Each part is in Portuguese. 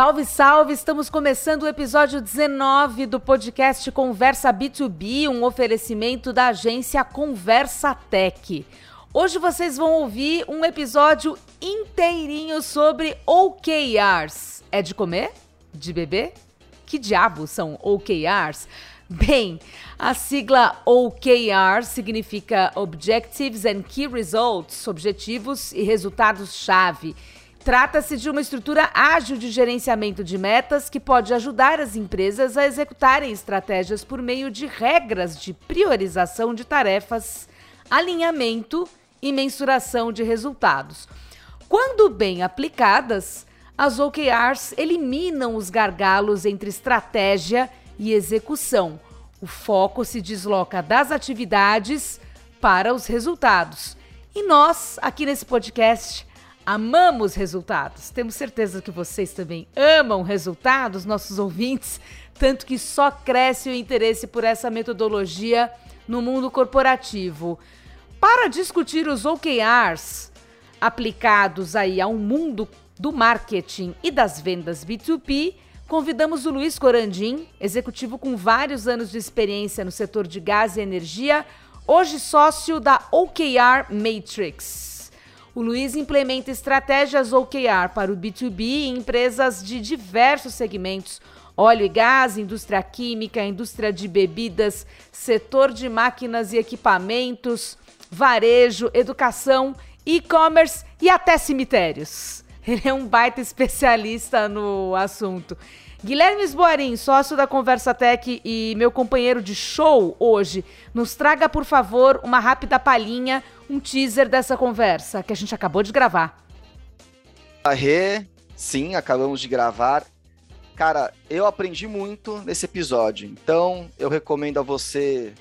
Salve, salve! Estamos começando o episódio 19 do podcast Conversa B2B, um oferecimento da agência Conversa Tech. Hoje vocês vão ouvir um episódio inteirinho sobre OKRs. É de comer? De beber? Que diabo são OKRs? Bem, a sigla OKR significa Objectives and Key Results, objetivos e resultados-chave. Trata-se de uma estrutura ágil de gerenciamento de metas que pode ajudar as empresas a executarem estratégias por meio de regras de priorização de tarefas, alinhamento e mensuração de resultados. Quando bem aplicadas, as OKRs eliminam os gargalos entre estratégia e execução. O foco se desloca das atividades para os resultados. E nós, aqui nesse podcast, amamos resultados. Temos certeza que vocês também amam resultados, nossos ouvintes, tanto que só cresce o interesse por essa metodologia no mundo corporativo. Para discutir os OKRs aplicados aí ao mundo do marketing e das vendas B2B, convidamos o Luiz Corandim, executivo com vários anos de experiência no setor de gás e energia, hoje sócio da OKR Matrix. O Luiz implementa estratégias OKR para o B2B em empresas de diversos segmentos: óleo e gás, indústria química, indústria de bebidas, setor de máquinas e equipamentos, varejo, educação, e-commerce e até cemitérios. Ele é um baita especialista no assunto. Guilherme Esboarim, sócio da Conversa Tech e meu companheiro de show hoje, nos traga, por favor, uma rápida palhinha, um teaser dessa conversa que a gente acabou de gravar. Rê, sim, acabamos de gravar. Cara, eu aprendi muito nesse episódio, então eu recomendo a você,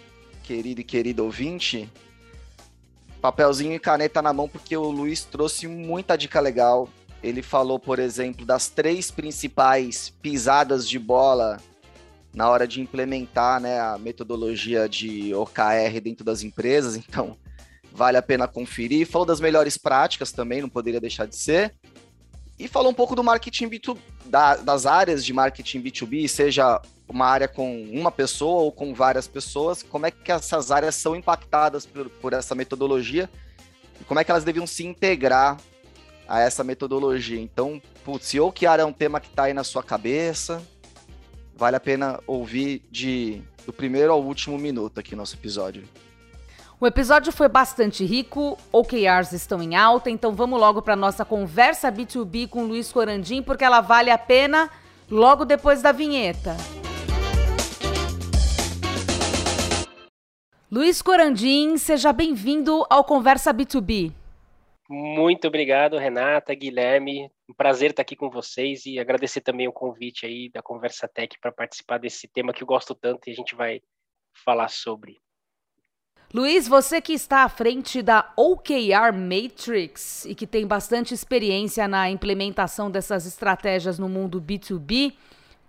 querido e querido ouvinte, papelzinho e caneta na mão, porque o Luiz trouxe muita dica legal ele falou, por exemplo, das três principais pisadas de bola na hora de implementar né, a metodologia de OKR dentro das empresas, então vale a pena conferir. Falou das melhores práticas também, não poderia deixar de ser. E falou um pouco do marketing B2, da, das áreas de marketing B2B, seja uma área com uma pessoa ou com várias pessoas, como é que essas áreas são impactadas por, por essa metodologia e como é que elas deviam se integrar a essa metodologia. Então, putz, se OKR é um tema que está aí na sua cabeça, vale a pena ouvir de do primeiro ao último minuto aqui no nosso episódio. O episódio foi bastante rico, OKRs estão em alta, então vamos logo para nossa conversa B2B com Luiz Corandim, porque ela vale a pena logo depois da vinheta. Luiz Corandim, seja bem-vindo ao Conversa B2B. Muito obrigado, Renata, Guilherme. Um prazer estar aqui com vocês e agradecer também o convite aí da Conversa Tech para participar desse tema que eu gosto tanto e a gente vai falar sobre. Luiz, você que está à frente da OKR Matrix e que tem bastante experiência na implementação dessas estratégias no mundo B2B,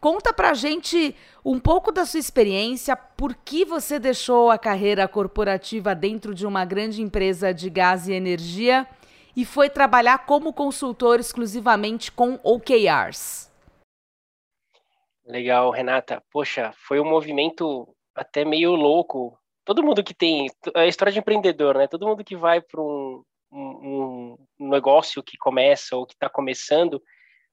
conta pra gente um pouco da sua experiência, por que você deixou a carreira corporativa dentro de uma grande empresa de gás e energia e foi trabalhar como consultor exclusivamente com OKRs. Legal, Renata. Poxa, foi um movimento até meio louco. Todo mundo que tem. É a história de empreendedor, né? Todo mundo que vai para um, um, um, negócio que começa ou que está começando,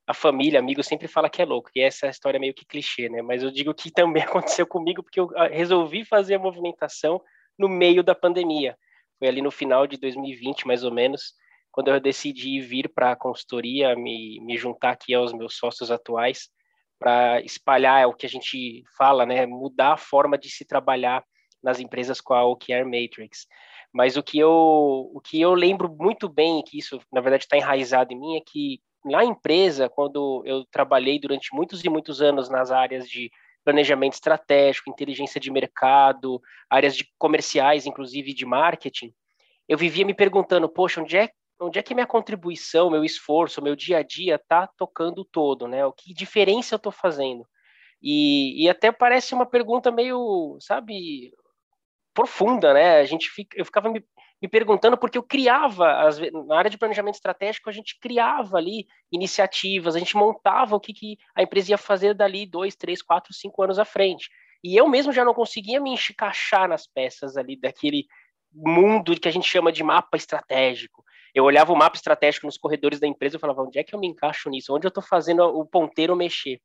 a família, amigos, sempre fala que é louco. E essa é a história meio que clichê, né? Mas eu digo que também aconteceu comigo porque eu ah, resolvi fazer a movimentação no meio da pandemia. Foi ali no final de 2020, mais ou menos quando eu decidi vir para a consultoria, me, me juntar aqui aos meus sócios atuais, para espalhar é o que a gente fala, né, mudar a forma de se trabalhar nas empresas com a OKR Matrix. Mas o que eu, o que eu lembro muito bem, que isso na verdade está enraizado em mim, é que na empresa, quando eu trabalhei durante muitos e muitos anos nas áreas de planejamento estratégico, inteligência de mercado, áreas de comerciais, inclusive de marketing, eu vivia me perguntando, poxa, onde é onde é que minha contribuição, meu esforço, meu dia a dia está tocando todo, né? O que diferença eu estou fazendo? E, e, até parece uma pergunta meio, sabe, profunda, né? A gente fica, eu ficava me, me perguntando, porque eu criava, as, na área de planejamento estratégico, a gente criava ali iniciativas, a gente montava o que, que a empresa ia fazer dali dois, três, quatro, cinco anos à frente. E eu mesmo já não conseguia me encaixar nas peças ali daquele mundo que a gente chama de mapa estratégico. Eu olhava o mapa estratégico nos corredores da empresa e falava, onde é que eu me encaixo nisso? Onde eu estou fazendo o ponteiro mexer?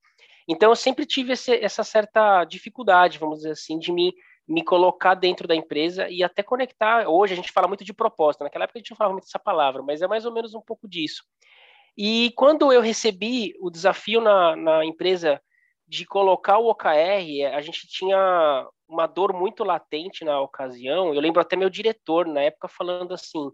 Então, eu sempre tive esse, essa certa dificuldade, vamos dizer assim, de me, me colocar dentro da empresa e até conectar. Hoje a gente fala muito de propósito, naquela época a gente não falava muito dessa palavra, mas é mais ou menos um pouco disso. E quando eu recebi o desafio na, na empresa de colocar o OKR, a gente tinha uma dor muito latente na ocasião. Eu lembro até meu diretor na época falando assim: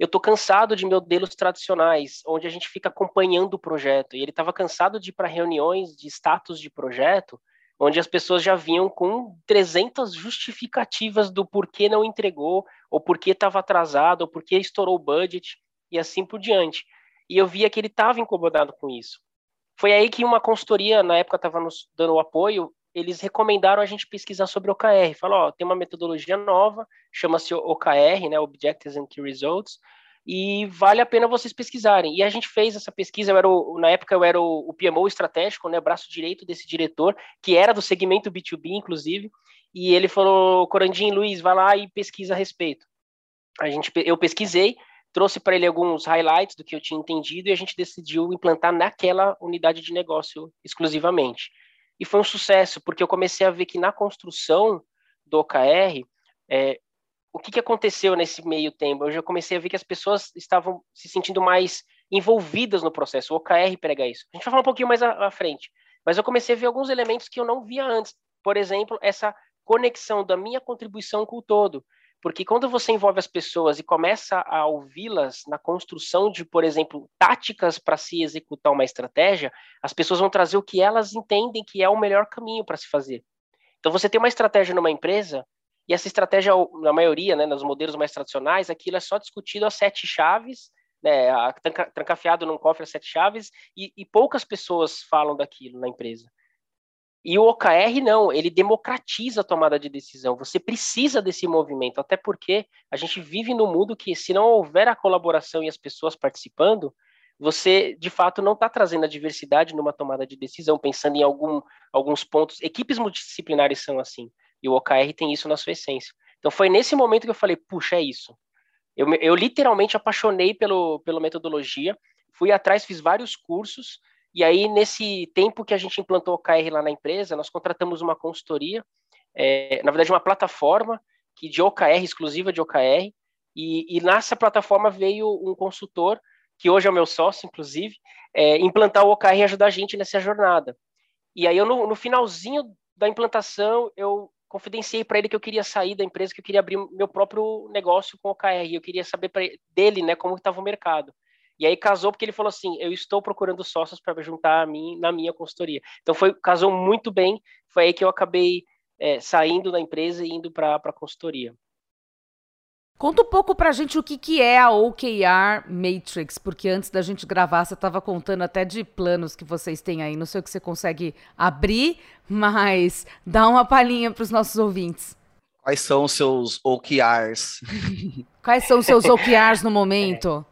eu tô cansado de modelos tradicionais, onde a gente fica acompanhando o projeto. E ele estava cansado de ir para reuniões de status de projeto, onde as pessoas já vinham com 300 justificativas do porquê não entregou, ou porquê estava atrasado, ou porquê estourou o budget, e assim por diante. E eu via que ele estava incomodado com isso. Foi aí que uma consultoria, na época, estava nos dando o apoio, eles recomendaram a gente pesquisar sobre OKR. Ó, tem uma metodologia nova, chama-se OKR, né, Objectives and Key Results, e vale a pena vocês pesquisarem. E a gente fez essa pesquisa, eu era o, na época eu era o, o PMO estratégico, né, braço direito desse diretor, que era do segmento B2B, inclusive, e ele falou, Corandim, Luiz, vai lá e pesquisa a respeito. A gente, eu pesquisei, trouxe para ele alguns highlights do que eu tinha entendido e a gente decidiu implantar naquela unidade de negócio exclusivamente. E foi um sucesso, porque eu comecei a ver que na construção do OKR, é, o que, que aconteceu nesse meio tempo? Eu já comecei a ver que as pessoas estavam se sentindo mais envolvidas no processo. O OKR prega isso. A gente vai falar um pouquinho mais à, à frente. Mas eu comecei a ver alguns elementos que eu não via antes. Por exemplo, essa conexão da minha contribuição com o todo. Porque quando você envolve as pessoas e começa a ouvi-las na construção de, por exemplo, táticas para se executar uma estratégia, as pessoas vão trazer o que elas entendem que é o melhor caminho para se fazer. Então, você tem uma estratégia numa empresa, e essa estratégia, na maioria, né, nos modelos mais tradicionais, aquilo é só discutido a sete chaves, né, a, tranca, trancafiado num cofre a sete chaves, e, e poucas pessoas falam daquilo na empresa. E o OKR não, ele democratiza a tomada de decisão. Você precisa desse movimento, até porque a gente vive num mundo que, se não houver a colaboração e as pessoas participando, você de fato não está trazendo a diversidade numa tomada de decisão, pensando em algum, alguns pontos. Equipes multidisciplinares são assim, e o OKR tem isso na sua essência. Então foi nesse momento que eu falei, puxa, é isso. Eu, eu literalmente apaixonei pelo, pela metodologia, fui atrás, fiz vários cursos, e aí, nesse tempo que a gente implantou o OKR lá na empresa, nós contratamos uma consultoria, é, na verdade, uma plataforma que de OKR, exclusiva de OKR, e, e nessa plataforma veio um consultor, que hoje é o meu sócio, inclusive, é, implantar o OKR e ajudar a gente nessa jornada. E aí, eu, no, no finalzinho da implantação, eu confidenciei para ele que eu queria sair da empresa, que eu queria abrir meu próprio negócio com o OKR, eu queria saber pra, dele, né, como estava o mercado. E aí casou porque ele falou assim: eu estou procurando sócios para juntar a mim na minha consultoria. Então foi casou muito bem. Foi aí que eu acabei é, saindo da empresa e indo para a consultoria. Conta um pouco para a gente o que, que é a OKR Matrix, porque antes da gente gravar você estava contando até de planos que vocês têm aí. Não sei o que você consegue abrir, mas dá uma palhinha para os nossos ouvintes. Quais são os seus OKRs? Quais são os seus OKRs no momento?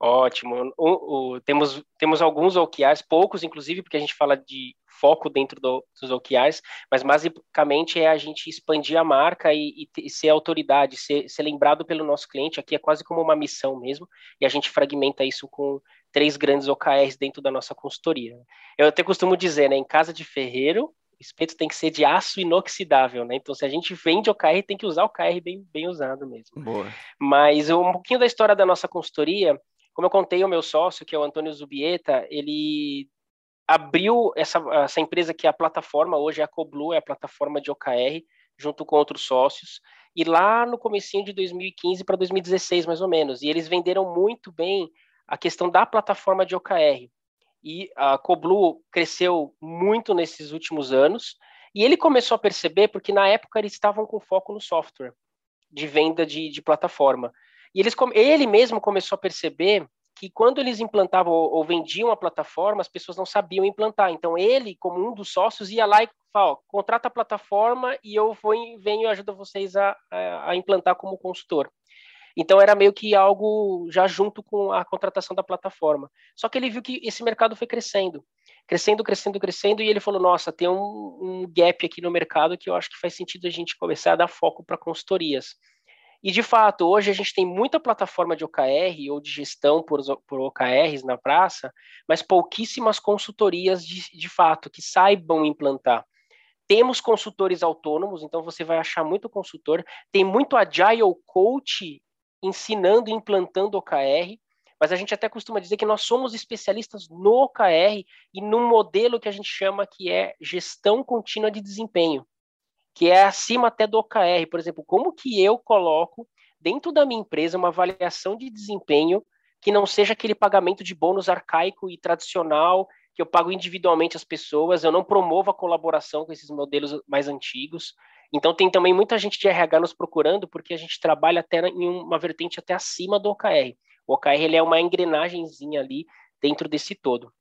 Ótimo. O, o, temos, temos alguns OKRs, poucos, inclusive, porque a gente fala de foco dentro do, dos OKRs, mas basicamente é a gente expandir a marca e, e, ser autoridade, ser, ser lembrado pelo nosso cliente. Aqui é quase como uma missão mesmo, e a gente fragmenta isso com três grandes OKRs dentro da nossa consultoria. Eu até costumo dizer, né, em casa de ferreiro, espeto tem que ser de aço inoxidável, né? Então, se a gente vende OKR, tem que usar o OKR bem, bem usado mesmo. Boa. Mas um pouquinho da história da nossa consultoria, como eu contei, o meu sócio, que é o Antônio Zubieta, ele abriu essa, essa empresa que é a plataforma, hoje é a Coblu, é a plataforma de OKR, junto com outros sócios, e lá no comecinho de 2015 para 2016, mais ou menos, e eles venderam muito bem a questão da plataforma de OKR. E a Coblu cresceu muito nesses últimos anos, e ele começou a perceber, porque na época eles estavam com foco no software, de venda de, de plataforma. E eles, ele mesmo começou a perceber que quando eles implantavam ou, vendiam a plataforma, as pessoas não sabiam implantar. Então ele, como um dos sócios, ia lá e falava, contrata a plataforma e eu vou venho e ajudo vocês a, a, a implantar como consultor. Então era meio que algo já junto com a contratação da plataforma. Só que ele viu que esse mercado foi crescendo, crescendo, crescendo, crescendo, e ele falou: nossa, tem um, um gap aqui no mercado que eu acho que faz sentido a gente começar a dar foco para consultorias. E de fato, hoje a gente tem muita plataforma de OKR ou de gestão por, por OKRs na praça, mas pouquíssimas consultorias de, de fato que saibam implantar. Temos consultores autônomos, então você vai achar muito consultor. Tem muito agile coach ensinando e implantando OKR, mas a gente até costuma dizer que nós somos especialistas no OKR e num modelo que a gente chama que é gestão contínua de desempenho, que é acima até do OKR. Por exemplo, como que eu coloco dentro da minha empresa uma avaliação de desempenho que não seja aquele pagamento de bônus arcaico e tradicional que eu pago individualmente as pessoas, eu não promovo a colaboração com esses modelos mais antigos. Então tem também muita gente de RH nos procurando porque a gente trabalha até em uma vertente até acima do OKR. O OKR ele é uma engrenagemzinha ali dentro desse todo.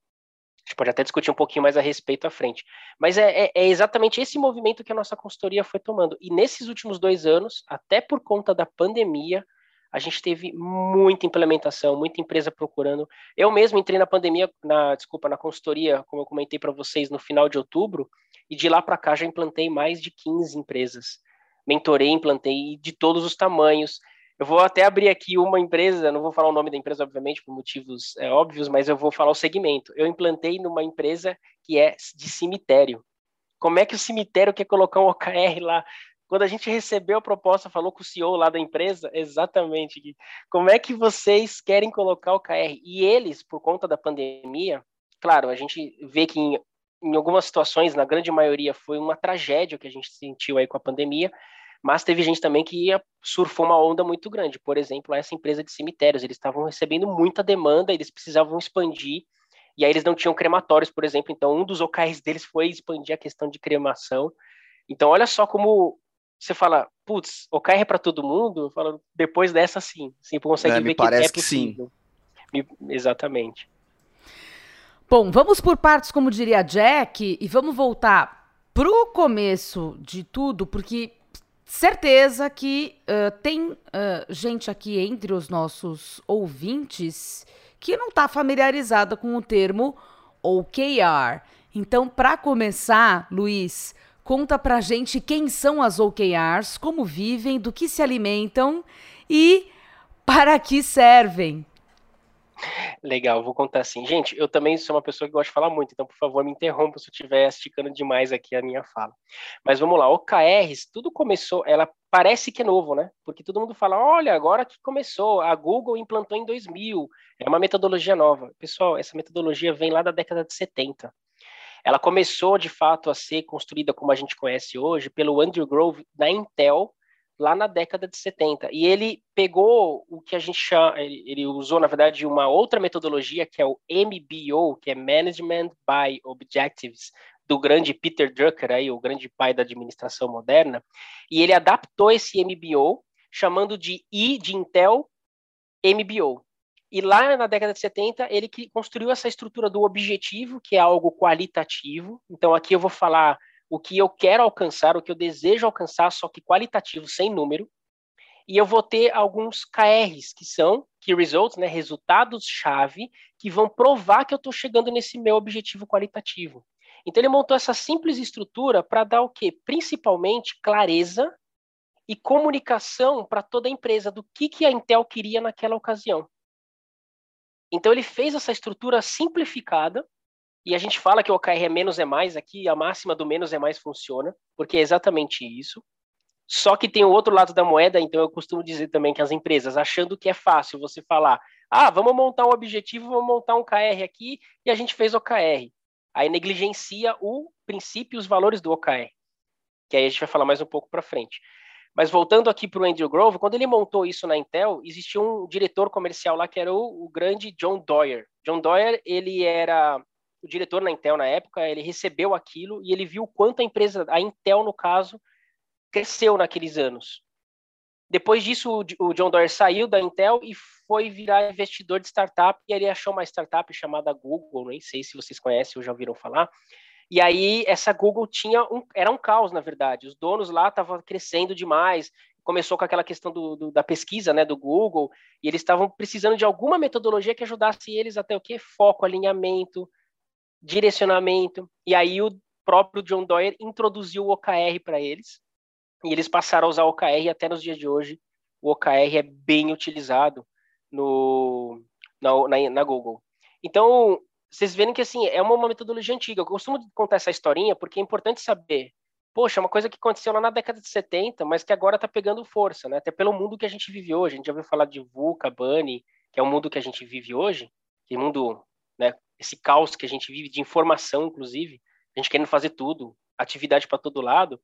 A gente pode até discutir um pouquinho mais a respeito à frente. Mas é, é, é, exatamente esse movimento que a nossa consultoria foi tomando. E nesses últimos dois anos, até por conta da pandemia, a gente teve muita implementação, muita empresa procurando. Eu mesmo entrei na pandemia, na desculpa, na consultoria, como eu comentei para vocês, no final de outubro, e de lá para cá já implantei mais de 15 empresas. Mentorei, implantei de todos os tamanhos. Eu vou até abrir aqui uma empresa, não vou falar o nome da empresa, obviamente, por motivos é, óbvios, mas eu vou falar o segmento. Eu implantei numa empresa que é de cemitério. Como é que o cemitério quer colocar um OKR lá? Quando a gente recebeu a proposta, falou com o CEO lá da empresa, exatamente, como é que vocês querem colocar o KR? E eles, por conta da pandemia, claro, a gente vê que em, em algumas situações, na grande maioria, foi uma tragédia que a gente sentiu aí com a pandemia, mas teve gente também que ia, surfou uma onda muito grande. Por exemplo, essa empresa de cemitérios, eles estavam recebendo muita demanda, eles precisavam expandir, e aí eles não tinham crematórios, por exemplo, então um dos OKRs deles foi expandir a questão de cremação. Então, olha só como você fala, putz, OKR é para todo mundo? Eu falo, depois dessa sim. Sim, consegue é, ver que é possível. Que sim. Exatamente. Bom, vamos por partes, como diria Jack, e vamos voltar pro começo de tudo, porque certeza que uh, tem uh, gente aqui entre os nossos ouvintes que não está familiarizada com o termo OKR. Então, para começar, Luiz, Conta pra gente quem são as OKRs, como vivem, do que se alimentam e para que servem. Legal, vou contar assim. Gente, eu também sou uma pessoa que gosta de falar muito, então, por favor, me interrompa se eu estiver esticando demais aqui a minha fala. Mas vamos lá, OKRs, tudo começou, ela parece que é novo, né? Porque todo mundo fala, olha, agora que começou, a Google implantou em 2000, é uma metodologia nova. Pessoal, essa metodologia vem lá da década de 70. Ela começou, de fato, a ser construída como a gente conhece hoje pelo Andrew Grove da Intel, lá na década de 70. E ele pegou o que a gente chama, ele, ele, usou, na verdade, uma outra metodologia, que é o MBO, que é Management by Objectives, do grande Peter Drucker, aí, o grande pai da administração moderna, e ele adaptou esse MBO, chamando de I de Intel MBO. E lá na década de 70, ele construiu essa estrutura do objetivo, que é algo qualitativo. Então, aqui eu vou falar o que eu quero alcançar, o que eu desejo alcançar, só que qualitativo, sem número. E eu vou ter alguns KRs, que são Key Results, né, resultados-chave, que vão provar que eu estou chegando nesse meu objetivo qualitativo. Então, ele montou essa simples estrutura para dar o quê? Principalmente clareza e comunicação para toda a empresa do que, que a Intel queria naquela ocasião. Então ele fez essa estrutura simplificada, e a gente fala que o OKR é menos é mais, aqui a máxima do menos é mais funciona, porque é exatamente isso. Só que tem o outro lado da moeda, então eu costumo dizer também que as empresas, achando que é fácil você falar, ah, vamos montar um objetivo, vamos montar um KR aqui, e a gente fez OKR. Aí negligencia o princípio e os valores do OKR, que aí a gente vai falar mais um pouco para frente. Mas voltando aqui para o Andrew Grove, quando ele montou isso na Intel, existia um diretor comercial lá que era o, o grande John Doyer. John Doyer, ele era o diretor na Intel na época, ele recebeu aquilo e ele viu quanto a empresa, a Intel no caso, cresceu naqueles anos. Depois disso, o John Doyer saiu da Intel e foi virar investidor de startup, e ele achou uma startup chamada Google, nem sei se vocês conhecem ou já ouviram falar, e aí essa Google tinha um, era um caos, na verdade. Os donos lá estavam crescendo demais, começou com aquela questão do, do, da pesquisa, né, do Google, e eles estavam precisando de alguma metodologia que ajudasse eles até o que foco, alinhamento, direcionamento. E aí o próprio John Doyer introduziu o OKR para eles, e eles passaram a usar o OKR até nos dias de hoje o OKR é bem utilizado no, na, na, na Google. Então, vocês verem que assim, é uma, uma, metodologia antiga. Eu costumo contar essa historinha porque é importante saber. Poxa, uma coisa que aconteceu lá na década de 70, mas que agora está pegando força, né? Até pelo mundo que a gente vive hoje. A gente já ouviu falar de VUCA, Bunny, que é o mundo que a gente vive hoje, que mundo, né, esse caos que a gente vive de informação, inclusive, a gente querendo fazer tudo, atividade para todo lado.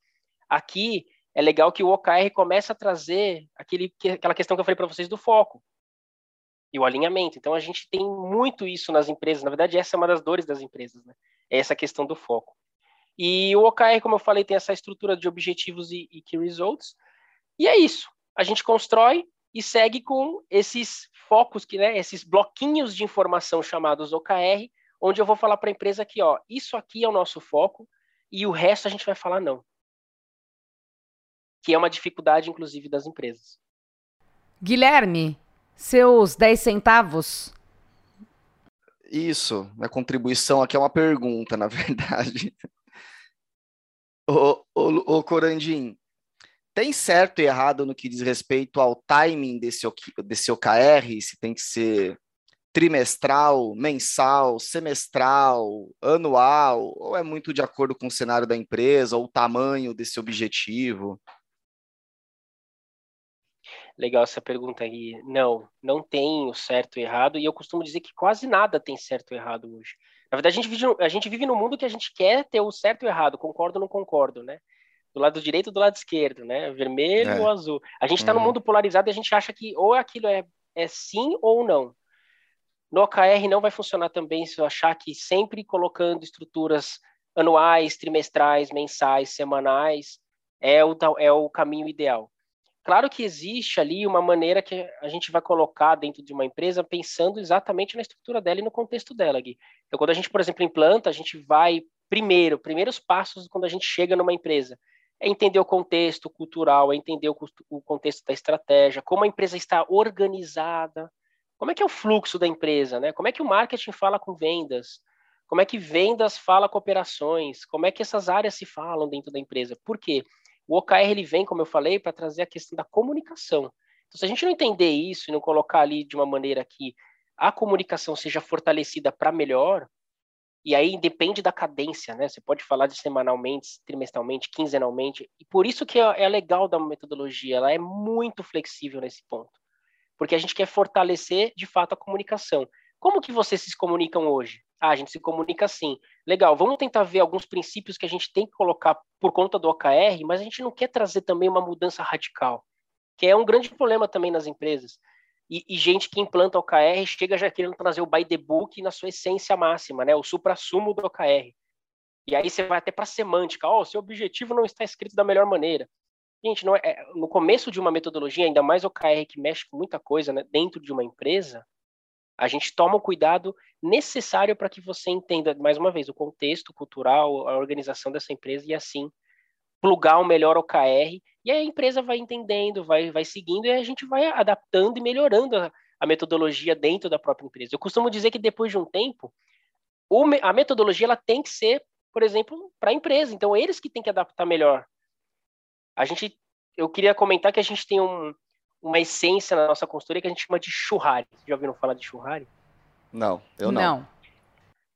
Aqui é legal que o OKR começa a trazer aquele, aquela questão que eu falei para vocês do foco e o alinhamento. Então a gente tem muito isso nas empresas. Na verdade, essa é uma das dores das empresas, né? É essa questão do foco. E o OKR, como eu falei, tem essa estrutura de objetivos e, e key results. E é isso. A gente constrói e segue com esses focos, que, né, esses bloquinhos de informação chamados OKR, onde eu vou falar para a empresa que, ó, isso aqui é o nosso foco e o resto a gente vai falar não. Que é uma dificuldade, inclusive, das empresas. Guilherme, seus 10 centavos? Isso, minha contribuição aqui é uma pergunta, na verdade. ô, ô, ô Corandim, tem certo e errado no que diz respeito ao timing desse, desse OKR? Se tem que ser trimestral, mensal, semestral, anual, ou é muito de acordo com o cenário da empresa, ou o tamanho desse objetivo? Legal essa pergunta aí. Não, não tem o certo e errado, e eu costumo dizer que quase nada tem certo e errado hoje. Na verdade, a gente vive, a gente vive num mundo que a gente quer ter o certo e errado, concordo ou não concordo, né? Do lado direito ou do lado esquerdo, né? Vermelho é. ou azul. A gente está uhum. num mundo polarizado e a gente acha que ou aquilo é, é sim ou não. No OKR não vai funcionar também se eu achar que sempre colocando estruturas anuais, trimestrais, mensais, semanais é o, é o caminho ideal. Claro que existe ali uma maneira que a gente vai colocar dentro de uma empresa pensando exatamente na estrutura dela e no contexto dela, Gui. Então, quando a gente, por exemplo, implanta, a gente vai primeiro, primeiros passos quando a gente chega numa empresa, é entender o contexto cultural, é entender o, o contexto da estratégia, como a empresa está organizada, como é que é o fluxo da empresa, né? Como é que o marketing fala com vendas? Como é que vendas fala com operações? Como é que essas áreas se falam dentro da empresa? Por quê? O OKR ele vem, como eu falei, para trazer a questão da comunicação. Então, se a gente não entender isso e não colocar ali de uma maneira que a comunicação seja fortalecida para melhor, e aí depende da cadência, né? Você pode falar de semanalmente, trimestralmente, quinzenalmente, e por isso que é, é legal da metodologia, ela é muito flexível nesse ponto, porque a gente quer fortalecer de fato a comunicação. Como que vocês se comunicam hoje? Ah, a gente se comunica assim. Legal, vamos tentar ver alguns princípios que a gente tem que colocar por conta do OKR, mas a gente não quer trazer também uma mudança radical, que é um grande problema também nas empresas. E, e gente que implanta OKR chega já querendo trazer o by the book na sua essência máxima, né? o supra-sumo do OKR. E aí você vai até para a semântica, ó, oh, seu objetivo não está escrito da melhor maneira. Gente, não é, é, no começo de uma metodologia, ainda mais OKR que mexe com muita coisa né, dentro de uma empresa, a gente toma o cuidado necessário para que você entenda, mais uma vez, o contexto cultural, a organização dessa empresa e assim plugar o melhor OKR. E aí a empresa vai entendendo, vai, vai seguindo e a gente vai adaptando e melhorando a, a metodologia dentro da própria empresa. Eu costumo dizer que depois de um tempo, o, a metodologia ela tem que ser, por exemplo, para a empresa. Então, eles que têm que adaptar melhor. A gente, eu queria comentar que a gente tem um, uma essência na nossa consultoria que a gente chama de churrari. Já ouviram falar de churrari? Não, eu não. não.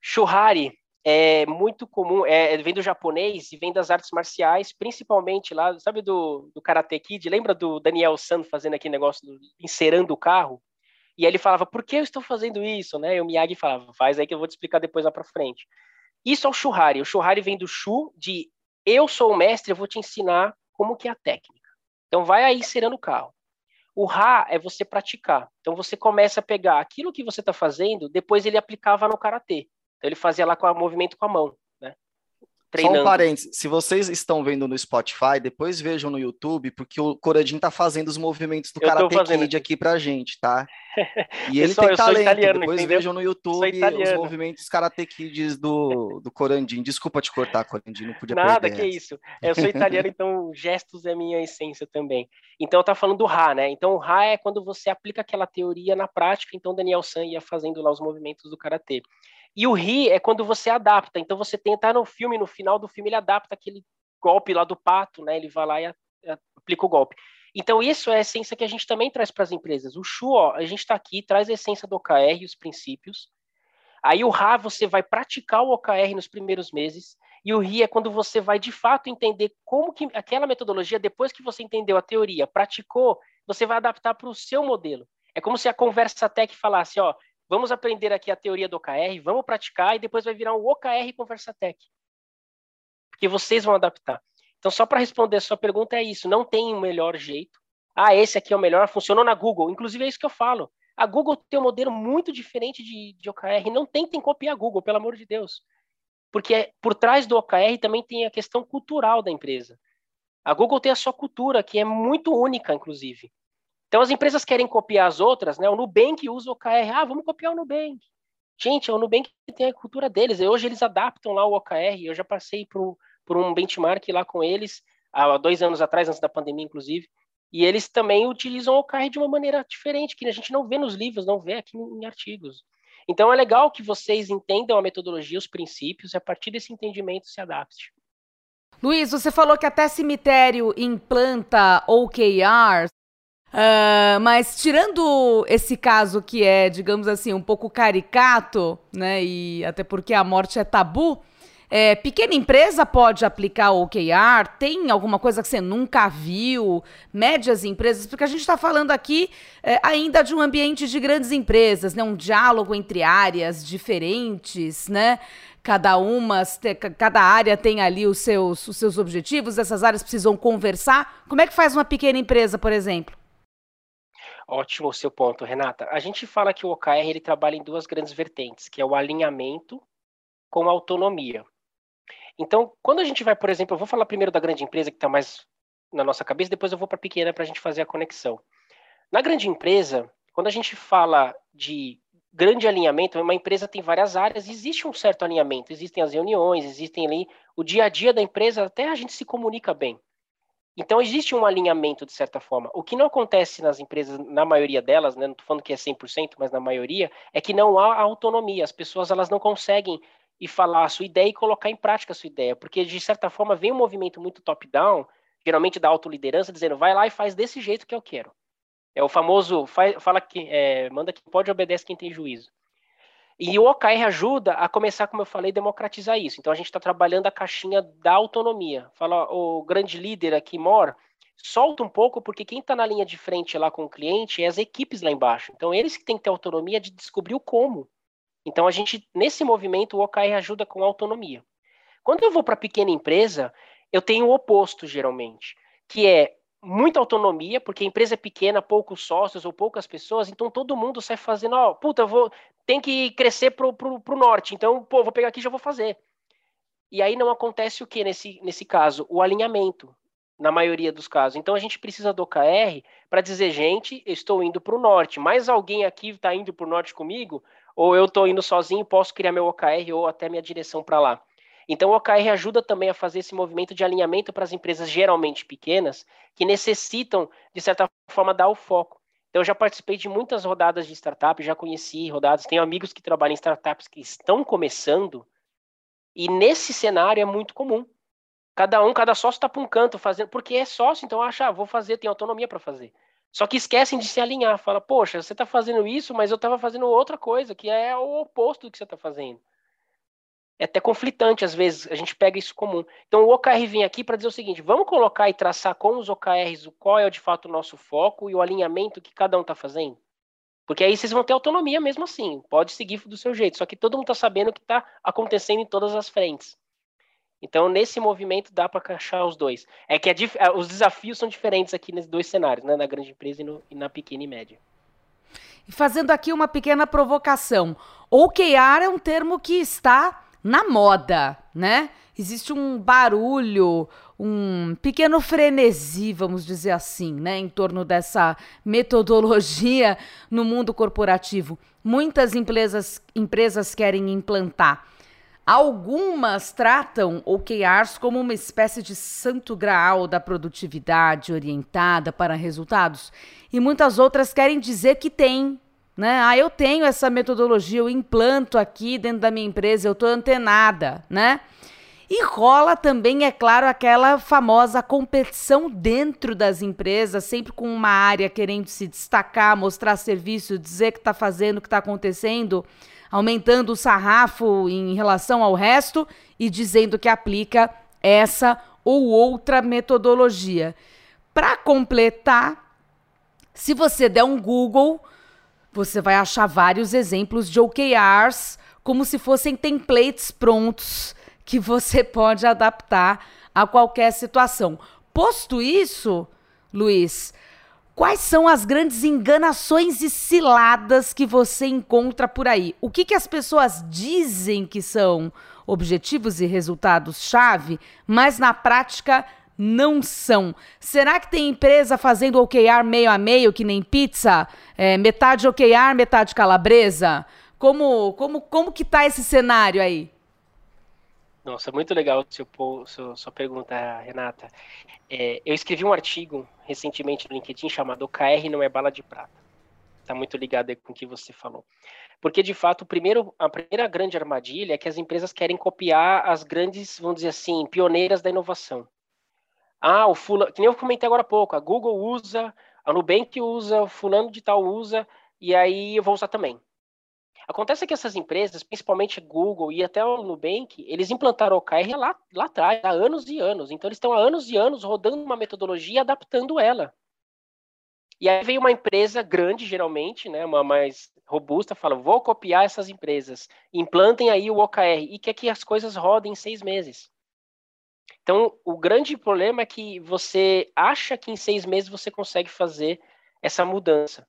Churrari é muito comum, é, vem do japonês e vem das artes marciais, principalmente lá, sabe do, do Karate Kid? Lembra do Daniel San fazendo aquele negócio, do, encerando o carro? E aí ele falava, por que eu estou fazendo isso? Né? E o Miyagi falava, faz aí que eu vou te explicar depois lá para frente. Isso é o churrari. O churrari vem do shu, de eu sou o mestre, eu vou te ensinar como que é a técnica. Então vai aí encerando o carro. O Ra é você praticar. Então você começa a pegar aquilo que você está fazendo, depois ele aplicava no karatê. Então ele fazia lá com o movimento com a mão, né? treinando. Só um parênteses, se vocês estão vendo no Spotify, depois vejam no YouTube, porque o Coradinho tá fazendo os movimentos do Karate Kid aqui pra gente, tá? E ele tem talento, italiano, depois entendeu? vejam no YouTube os movimentos Karate Kids do, do Corandinho. Desculpa te cortar, Corandinho, não podia Nada, que essa. isso. Eu sou italiano, então gestos é minha essência também. Então eu tava falando do Ra, né? Então o Ra é quando você aplica aquela teoria na prática, então Daniel San ia fazendo lá os movimentos do Karatê. E o ri é quando você adapta. Então você tenta no filme, no final do filme ele adapta aquele golpe lá do pato, né? Ele vai lá e aplica o golpe. Então isso é a essência que a gente também traz para as empresas. O Shu, ó, a gente está aqui, traz a essência do OKR e os princípios. Aí o Ra você vai praticar o OKR nos primeiros meses. E o RI é quando você vai de fato entender como que aquela metodologia, depois que você entendeu a teoria, praticou, você vai adaptar para o seu modelo. É como se a conversa tech falasse, ó, Vamos aprender aqui a teoria do OKR, vamos praticar e depois vai virar um OKR Conversa Tech. Porque vocês vão adaptar. Então, só para responder a sua pergunta, é isso. Não tem um melhor jeito. Ah, esse aqui é o melhor, funcionou na Google. Inclusive, é isso que eu falo. A Google tem um modelo muito diferente de, de OKR. Não tentem copiar a Google, pelo amor de Deus. Porque por trás do OKR também tem a questão cultural da empresa. A Google tem a sua cultura, que é muito única, inclusive. Então as empresas querem copiar as outras, né? O Nubank usa o OKR, ah, vamos copiar o Nubank. Gente, o Nubank tem a cultura deles, e hoje eles adaptam lá o OKR, eu já passei por, por um benchmark lá com eles, há dois anos atrás, antes da pandemia, inclusive, e eles também utilizam o OKR de uma maneira diferente, que a gente não vê nos livros, não vê aqui em artigos. Então é legal que vocês entendam a metodologia, os princípios, e a partir desse entendimento se adapte. Luiz, você falou que até cemitério implanta OKR. Uh, mas tirando esse caso que é, digamos assim, um pouco caricato, né? E até porque a morte é tabu. É, pequena empresa pode aplicar o OKR? Tem alguma coisa que você nunca viu? Médias empresas? Porque a gente está falando aqui é, ainda de um ambiente de grandes empresas, né? Um diálogo entre áreas diferentes, né? Cada uma, cada área tem ali os seus, os seus objetivos, essas áreas precisam conversar. Como é que faz uma pequena empresa, por exemplo? Ótimo o seu ponto, Renata. A gente fala que o OKR ele trabalha em duas grandes vertentes, que é o alinhamento com a autonomia. Então, quando a gente vai, por exemplo, eu vou falar primeiro da grande empresa que está mais na nossa cabeça, depois eu vou para a pequena para a gente fazer a conexão. Na grande empresa, quando a gente fala de grande alinhamento, uma empresa tem várias áreas, existe um certo alinhamento, existem as reuniões, existem ali o dia a dia da empresa, até a gente se comunica bem. Então, existe um alinhamento, de certa forma. O que não acontece nas empresas, na maioria delas, né, não estou falando que é 100%, mas na maioria, é que não há autonomia. As pessoas elas não conseguem ir falar a sua ideia e colocar em prática a sua ideia, porque, de certa forma, vem um movimento muito top-down, geralmente da autoliderança, dizendo, vai lá e faz desse jeito que eu quero. É o famoso, fala que, é, manda que pode, obedece quem tem juízo. E o OKR ajuda a começar, como eu falei, democratizar isso. Então a gente está trabalhando a caixinha da autonomia. Fala, o grande líder aqui, Mor, solta um pouco, porque quem está na linha de frente lá com o cliente é as equipes lá embaixo. Então eles que têm que ter autonomia de descobrir o como. Então a gente, nesse movimento, o OKR ajuda com autonomia. Quando eu vou para pequena empresa, eu tenho o oposto, geralmente, que é muita autonomia, porque a empresa é pequena, poucos sócios ou poucas pessoas, então todo mundo sai fazendo, ó, puta, vou, tem que crescer pro, pro, pro norte, então, pô, vou pegar aqui e já vou fazer. E aí não acontece o que nesse, nesse caso? O alinhamento, na maioria dos casos. Então a gente precisa do OKR para dizer, gente, estou indo para o norte, mais alguém aqui está indo para o norte comigo? Ou eu estou indo sozinho, posso criar meu OKR ou até minha direção para lá? Então, o OKR ajuda também a fazer esse movimento de alinhamento para as empresas geralmente pequenas, que necessitam, de certa forma, dar o foco. Então, eu já participei de muitas rodadas de startup, já conheci rodadas, tenho amigos que trabalham em startups que estão começando, e nesse cenário é muito comum. Cada um, cada sócio está para um canto fazendo, porque é sócio, então acha, ah, vou fazer, tem autonomia para fazer. Só que esquecem de se alinhar, fala, poxa, você está fazendo isso, mas eu estava fazendo outra coisa, que é o oposto do que você está fazendo é até conflitante às vezes, a gente pega isso comum. Então o OKR vem aqui para dizer o seguinte: vamos colocar e traçar com os OKRs qual é de fato o nosso foco e o alinhamento que cada um está fazendo. Porque aí vocês vão ter autonomia mesmo assim, pode seguir do seu jeito, só que todo mundo está sabendo o que está acontecendo em todas as frentes. Então, nesse movimento, dá para encaixar os dois. É que os desafios são diferentes aqui nesses dois cenários, né? na grande empresa e, no, e na pequena e média. Fazendo aqui uma pequena provocação. OKR é um termo que está na moda, né? Existe um barulho, um pequeno frenesi, vamos dizer assim, né, em torno dessa metodologia no mundo corporativo. Muitas empresas, empresas querem implantar. Algumas tratam OKRs como uma espécie de santo graal da produtividade orientada para resultados, e muitas outras querem dizer que tem, né? Ah, eu tenho essa metodologia, eu implanto aqui dentro da minha empresa, eu estou antenada, né? E rola também, é claro, aquela famosa competição dentro das empresas, sempre com uma área querendo se destacar, mostrar serviço, dizer que está fazendo, o que está acontecendo, aumentando o sarrafo em relação ao resto e dizendo que aplica essa ou outra metodologia. Para completar, se você der um Google, você vai achar vários exemplos de OKRs como se fossem templates prontos que você pode adaptar a qualquer situação. Posto isso, Luiz, quais são as grandes enganações e ciladas que você encontra por aí? O que, que as pessoas dizem que são objetivos e resultados-chave, mas na prática são. Será que tem empresa fazendo OKR meio a meio, que nem pizza? É, metade OKR, metade calabresa? Como, como, como que tá esse cenário aí? Nossa, muito legal seu, sua, sua pergunta, Renata. É, eu escrevi um artigo recentemente no LinkedIn chamado KR não é bala de prata. Está muito ligado com o que você falou. Porque, de fato, primeiro, a primeira grande armadilha é que as empresas querem copiar as grandes, vamos dizer assim, pioneiras da inovação. Ah, o fulano, que nem eu comentei agora há pouco, a Google usa, a Nubank usa, o fulano de tal usa, e aí eu vou usar também. Acontece que essas empresas, principalmente Google e até o Nubank, eles implantaram o OKR lá, lá atrás, há anos e anos. Então, eles estão há anos e anos rodando uma metodologia e adaptando ela. E aí vem uma empresa grande, geralmente, né, uma mais robusta, fala: vou copiar essas empresas, implantem aí o OKR e quer que as coisas rodem em seis meses. Então, o grande problema é que você acha que em seis meses você consegue fazer essa mudança.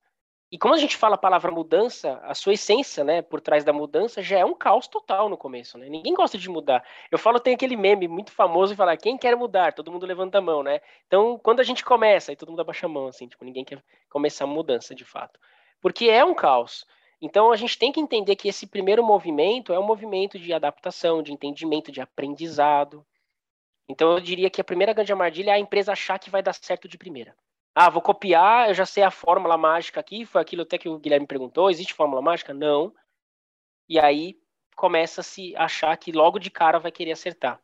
E como a gente fala a palavra mudança, a sua essência, né, por trás da mudança já é um caos total no começo, né? Ninguém gosta de mudar. Eu falo, tem aquele meme muito famoso e falar, quem quer mudar? Todo mundo levanta a mão, né? Então, quando a gente começa, aí todo mundo abaixa a mão, assim, tipo, ninguém quer começar a mudança de fato. Porque é um caos. Então, a gente tem que entender que esse primeiro movimento é um movimento de adaptação, de entendimento, de aprendizado. Então, eu diria que a primeira grande armadilha é a empresa achar que vai dar certo de primeira. Ah, vou copiar, eu já sei a fórmula mágica aqui, foi aquilo até que o Guilherme perguntou, existe fórmula mágica? Não. E aí começa a se achar que logo de cara vai querer acertar.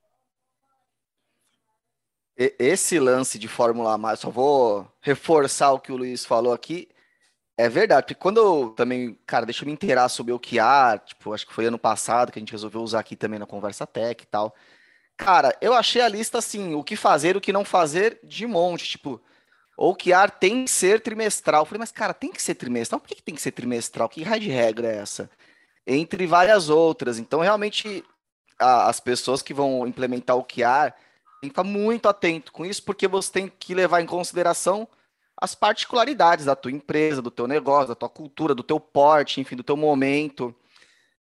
Esse lance de fórmula mágica, só vou reforçar o que o Luiz falou aqui, é verdade, porque quando eu também, cara, deixa eu me inteirar sobre o que há, tipo, acho que foi ano passado que a gente resolveu usar aqui também na Conversa Tech e tal. Cara, eu achei a lista assim, o que fazer, o que não fazer, de monte, tipo, ou que ar tem que ser trimestral. Eu falei, mas cara, tem que ser trimestral? Por que, que tem que ser trimestral? Que raio de regra é essa? Entre várias outras. Então, realmente, a, as pessoas que vão implementar o QR tem que ficar muito atento com isso, porque você tem que levar em consideração as particularidades da tua empresa, do teu negócio, da tua cultura, do teu porte, enfim, do teu momento.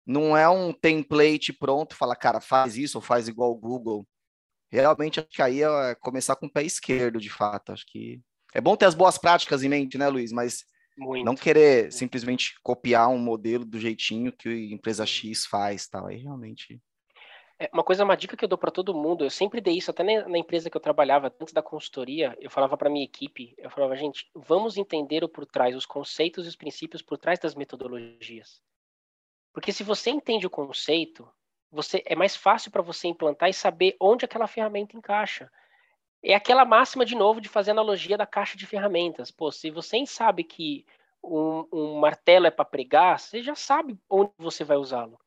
Não é um template pronto, fala, cara, faz isso ou faz igual o Google. Realmente, acho que aí é começar com o pé esquerdo, de fato. Acho que é bom ter as boas práticas em mente, né, Luiz? Mas Muito. não querer simplesmente copiar um modelo do jeitinho que a empresa X faz, tal. Aí realmente. É, uma coisa, uma dica que eu dou para todo mundo, eu sempre dei isso, até na empresa que eu trabalhava, antes da consultoria, eu falava para minha equipe, eu falava, gente, vamos entender o por trás, os conceitos e os princípios por trás das metodologias. Porque se você entende o conceito, você é mais fácil para você implantar e saber onde aquela ferramenta encaixa é aquela máxima de novo de fazer analogia da caixa de ferramentas. Pô, se você sabe que um, um martelo é para pregar, você já sabe onde você vai usá-lo.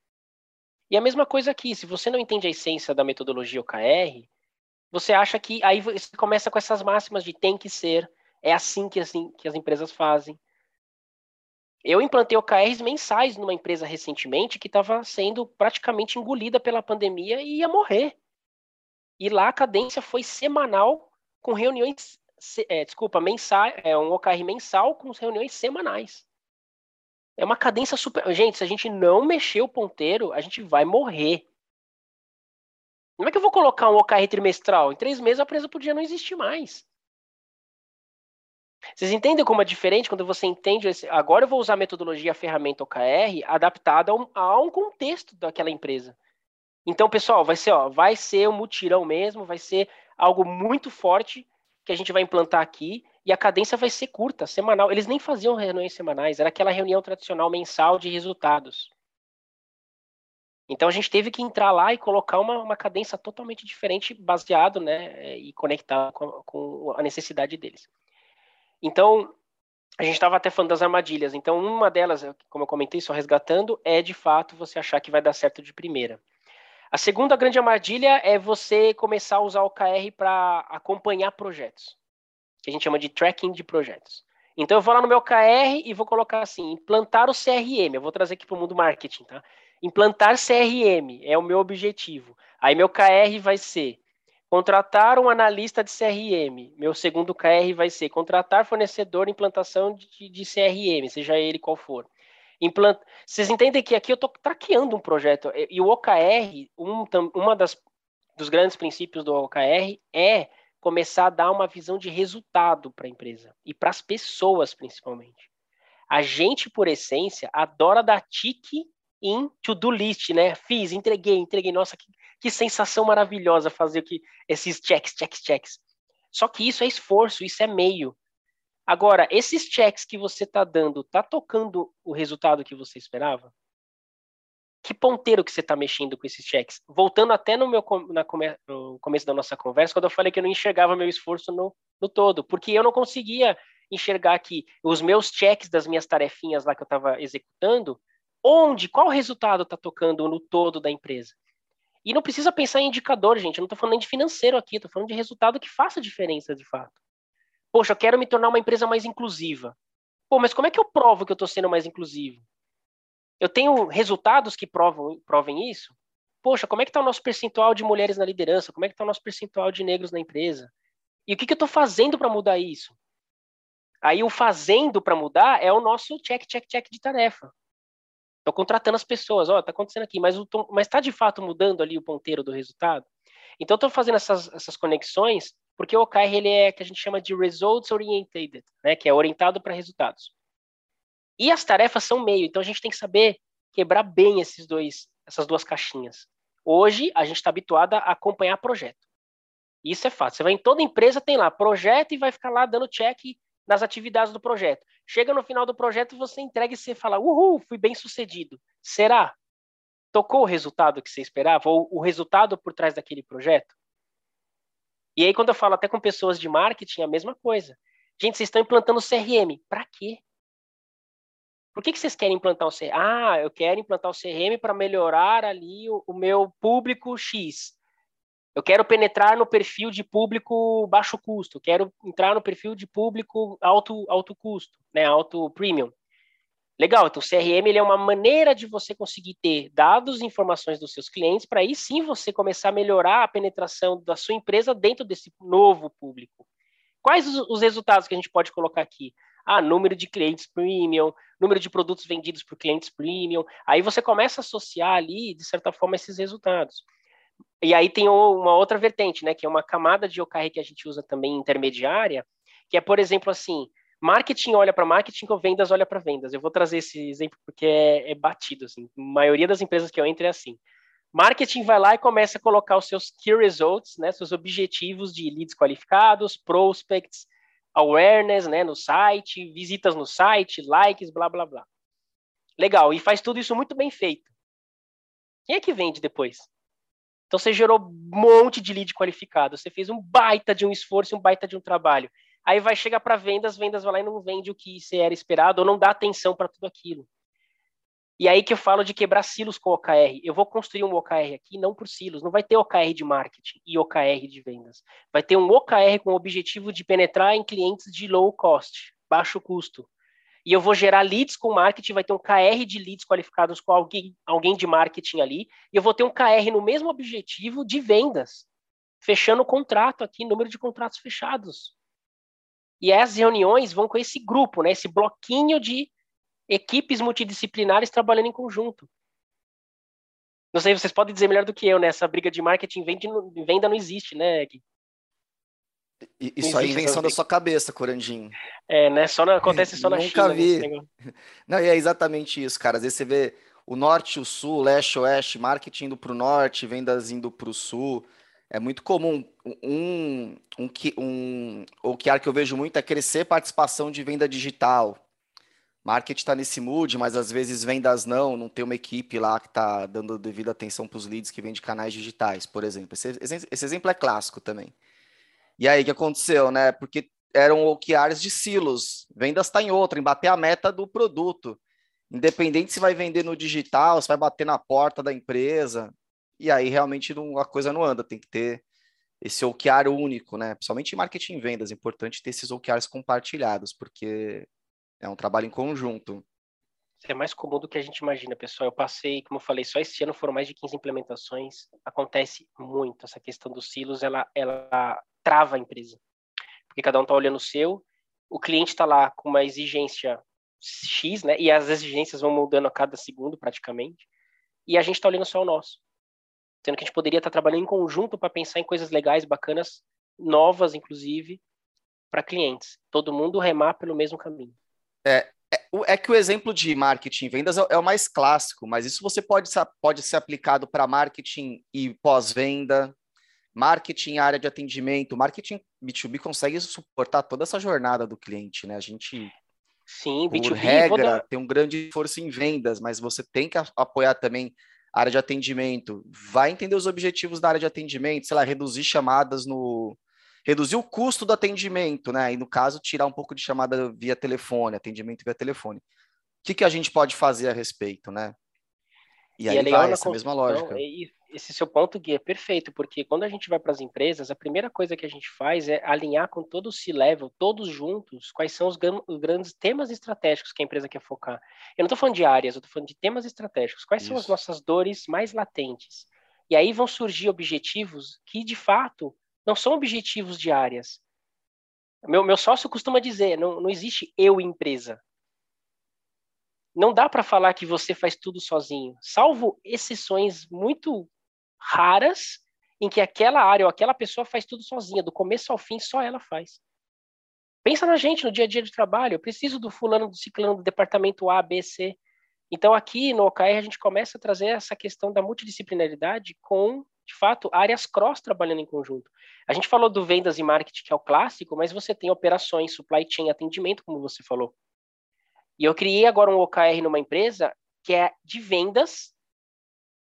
E a mesma coisa aqui, se você não entende a essência da metodologia OKR, você acha que aí você começa com essas máximas de tem que ser, é assim que, assim, que as empresas fazem. Eu implantei OKRs mensais numa empresa recentemente que estava sendo praticamente engolida pela pandemia e ia morrer. E lá a cadência foi semanal, com reuniões, é, desculpa, mensal, é um OKR mensal com reuniões semanais. É uma cadência super. Gente, se a gente não mexer o ponteiro, a gente vai morrer. Como é que eu vou colocar um OKR trimestral? Em três meses a empresa podia não existir mais. Vocês entendem como é diferente quando você entende esse... Agora eu vou usar a metodologia a ferramenta OKR adaptada a um, a um contexto daquela empresa. Então, pessoal, vai ser, ó, vai ser um mutirão mesmo, vai ser algo muito forte que a gente vai implantar aqui e a cadência vai ser curta, semanal. Eles nem faziam reuniões semanais, era aquela reunião tradicional mensal de resultados. Então a gente teve que entrar lá e colocar uma, uma cadência totalmente diferente, baseado né, e conectado com, com a necessidade deles. Então, a gente estava até falando das armadilhas. Então, uma delas, como eu comentei, só resgatando, é de fato você achar que vai dar certo de primeira. A segunda grande armadilha é você começar a usar o KR para acompanhar projetos, que a gente chama de tracking de projetos. Então, eu vou lá no meu KR e vou colocar assim: implantar o CRM. Eu vou trazer aqui para o mundo marketing, tá? Implantar CRM é o meu objetivo. Aí meu KR vai ser contratar um analista de CRM. Meu segundo KR vai ser contratar fornecedor de implantação de, de CRM, seja ele qual for. Implant... Vocês entendem que aqui eu estou traqueando um projeto. E o OKR, um, uma das dos grandes princípios do OKR é começar a dar uma visão de resultado para a empresa e para as pessoas principalmente. A gente, por essência, adora dar tique em to-do list, né? Fiz, entreguei, entreguei. Nossa, que, que sensação maravilhosa fazer que, esses checks, checks, checks. Só que isso é esforço, isso é meio. Agora, esses checks que você está dando, tá tocando o resultado que você esperava? Que ponteiro que você está mexendo com esses checks? Voltando até no meu na come, no começo da nossa conversa, quando eu falei que eu não enxergava meu esforço no, no todo, porque eu não conseguia enxergar que os meus checks das minhas tarefinhas lá que eu estava executando onde, qual resultado está tocando no todo da empresa. E não precisa pensar em indicador, gente. Eu não estou falando nem de financeiro aqui, estou falando de resultado que faça diferença de fato. Poxa, eu quero me tornar uma empresa mais inclusiva. Pô, mas como é que eu provo que eu estou sendo mais inclusivo? Eu tenho resultados que provam, provem isso? Poxa, como é que está o nosso percentual de mulheres na liderança? Como é que está o nosso percentual de negros na empresa? E o que, que eu estou fazendo para mudar isso? Aí o fazendo para mudar é o nosso check, check, check de tarefa. Estou contratando as pessoas, ó, está acontecendo aqui, mas está de fato mudando ali o ponteiro do resultado? Então, estou fazendo essas, essas conexões porque o OKR ele é que a gente chama de Results Oriented, né, que é orientado para resultados. E as tarefas são meio, então a gente tem que saber quebrar bem esses dois, essas duas caixinhas. Hoje, a gente está habituado a acompanhar projeto. Isso é fácil. Você vai em toda empresa, tem lá projeto e vai ficar lá dando check nas atividades do projeto. Chega no final do projeto, você entrega e você fala: Uhul, fui bem sucedido. Será? Tocou o resultado que você esperava? Ou o resultado por trás daquele projeto? E aí, quando eu falo até com pessoas de marketing, é a mesma coisa. Gente, vocês estão implantando CRM. Para quê? Por que, que vocês querem implantar o CRM? Ah, eu quero implantar o CRM para melhorar ali o, o meu público X. Eu quero penetrar no perfil de público baixo custo, quero entrar no perfil de público alto, alto custo, né, alto premium. Legal, então o CRM ele é uma maneira de você conseguir ter dados e informações dos seus clientes para aí sim você começar a melhorar a penetração da sua empresa dentro desse novo público. Quais os, os resultados que a gente pode colocar aqui? Ah, número de clientes premium, número de produtos vendidos por clientes premium. Aí você começa a associar ali, de certa forma, esses resultados. E aí tem uma outra vertente, né, que é uma camada de OKR que a gente usa também intermediária, que é, por exemplo, assim, marketing olha para marketing vendas olha para vendas. Eu vou trazer esse exemplo porque é, é batido, assim. A maioria das empresas que eu entro é assim. Marketing vai lá e começa a colocar os seus key results, né, seus objetivos de leads qualificados, prospects, awareness, né, no site, visitas no site, likes, blá, blá, blá. Legal, e faz tudo isso muito bem feito. Quem é que vende depois? Então você gerou um monte de lead qualificado, você fez um baita de um esforço, um baita de um trabalho. Aí vai chegar para vendas, vendas vai lá e não vende o que você era esperado ou não dá atenção para tudo aquilo. E aí que eu falo de quebrar silos com OKR. Eu vou construir um OKR aqui, não por silos. Não vai ter OKR de marketing e OKR de vendas. Vai ter um OKR com o objetivo de penetrar em clientes de low cost, baixo custo e eu vou gerar leads com marketing, vai ter um KR de leads qualificados com alguém, alguém de marketing ali, e eu vou ter um KR no mesmo objetivo de vendas, fechando o contrato aqui, número de contratos fechados. E as reuniões vão com esse grupo, né, esse bloquinho de equipes multidisciplinares trabalhando em conjunto. Não sei, vocês podem dizer melhor do que eu, né? Essa briga de marketing e venda não existe, né, Gui? Isso aí é invenção da sua cabeça, Corandinho. É, né? Só na, acontece só na Nunca China. vi. Não, e é exatamente isso, cara. Às vezes você vê o norte e o sul, leste e oeste, marketing indo para o norte, vendas indo para o sul. É muito comum. Um, um, um, o que eu vejo muito é crescer participação de venda digital. Marketing está nesse mood, mas às vezes vendas não, não tem uma equipe lá que está dando devida atenção para os leads que vende canais digitais, por exemplo. Esse, esse, esse exemplo é clássico também. E aí, o que aconteceu, né? Porque eram OKRs de silos. Vendas está em outra, em bater a meta do produto. Independente se vai vender no digital, se vai bater na porta da empresa. E aí, realmente, não, a coisa não anda. Tem que ter esse OKR único, né? Principalmente em marketing e vendas. É importante ter esses OKRs compartilhados, porque é um trabalho em conjunto. É mais comum do que a gente imagina, pessoal. Eu passei, como eu falei, só esse ano foram mais de 15 implementações. Acontece muito essa questão dos silos, ela, ela trava a empresa. Porque cada um está olhando o seu, o cliente está lá com uma exigência X, né? E as exigências vão mudando a cada segundo, praticamente. E a gente está olhando só o nosso. Sendo que a gente poderia estar tá trabalhando em conjunto para pensar em coisas legais, bacanas, novas, inclusive, para clientes. Todo mundo remar pelo mesmo caminho. É, é, é, que o exemplo de marketing e vendas é, é, o mais clássico, mas isso você pode, pode ser aplicado para marketing e pós-venda, marketing, área de atendimento, marketing B2B consegue suportar toda essa jornada do cliente, né? A gente Sim, B2B, por regra, dar... tem um grande esforço em vendas, mas você tem que apoiar também a área de atendimento. Vai entender os objetivos da área de atendimento, sei lá, reduzir chamadas no reduzir o custo do atendimento, né? E no caso, tirar um pouco de chamada via telefone, atendimento via telefone. O que, que a gente pode fazer a respeito, né? E, e aí é vai essa mesma lógica. E, esse seu ponto, Gui, é perfeito, porque quando a gente vai para as empresas, a primeira coisa que a gente faz é alinhar com todo o C-level, todos juntos, quais são os, os, grandes temas estratégicos que a empresa quer focar. Eu não estou falando de áreas, eu estou falando de temas estratégicos. Quais Isso. são as nossas dores mais latentes? E aí vão surgir objetivos que, de fato, não são objetivos de áreas. Meu, meu sócio costuma dizer, não, não existe eu empresa não dá para falar que você faz tudo sozinho, salvo exceções muito raras em que aquela área ou aquela pessoa faz tudo sozinha, do começo ao fim, só ela faz. Pensa na gente no dia a dia de trabalho. Eu preciso do fulano, do ciclano, do departamento A, B, C. Então, aqui no OKR, a gente começa a trazer essa questão da multidisciplinaridade com, de fato, áreas cross trabalhando em conjunto. A gente falou do vendas e marketing, que é o clássico, mas você tem operações, supply chain, atendimento, como você falou. E eu criei agora um OKR numa empresa que é de vendas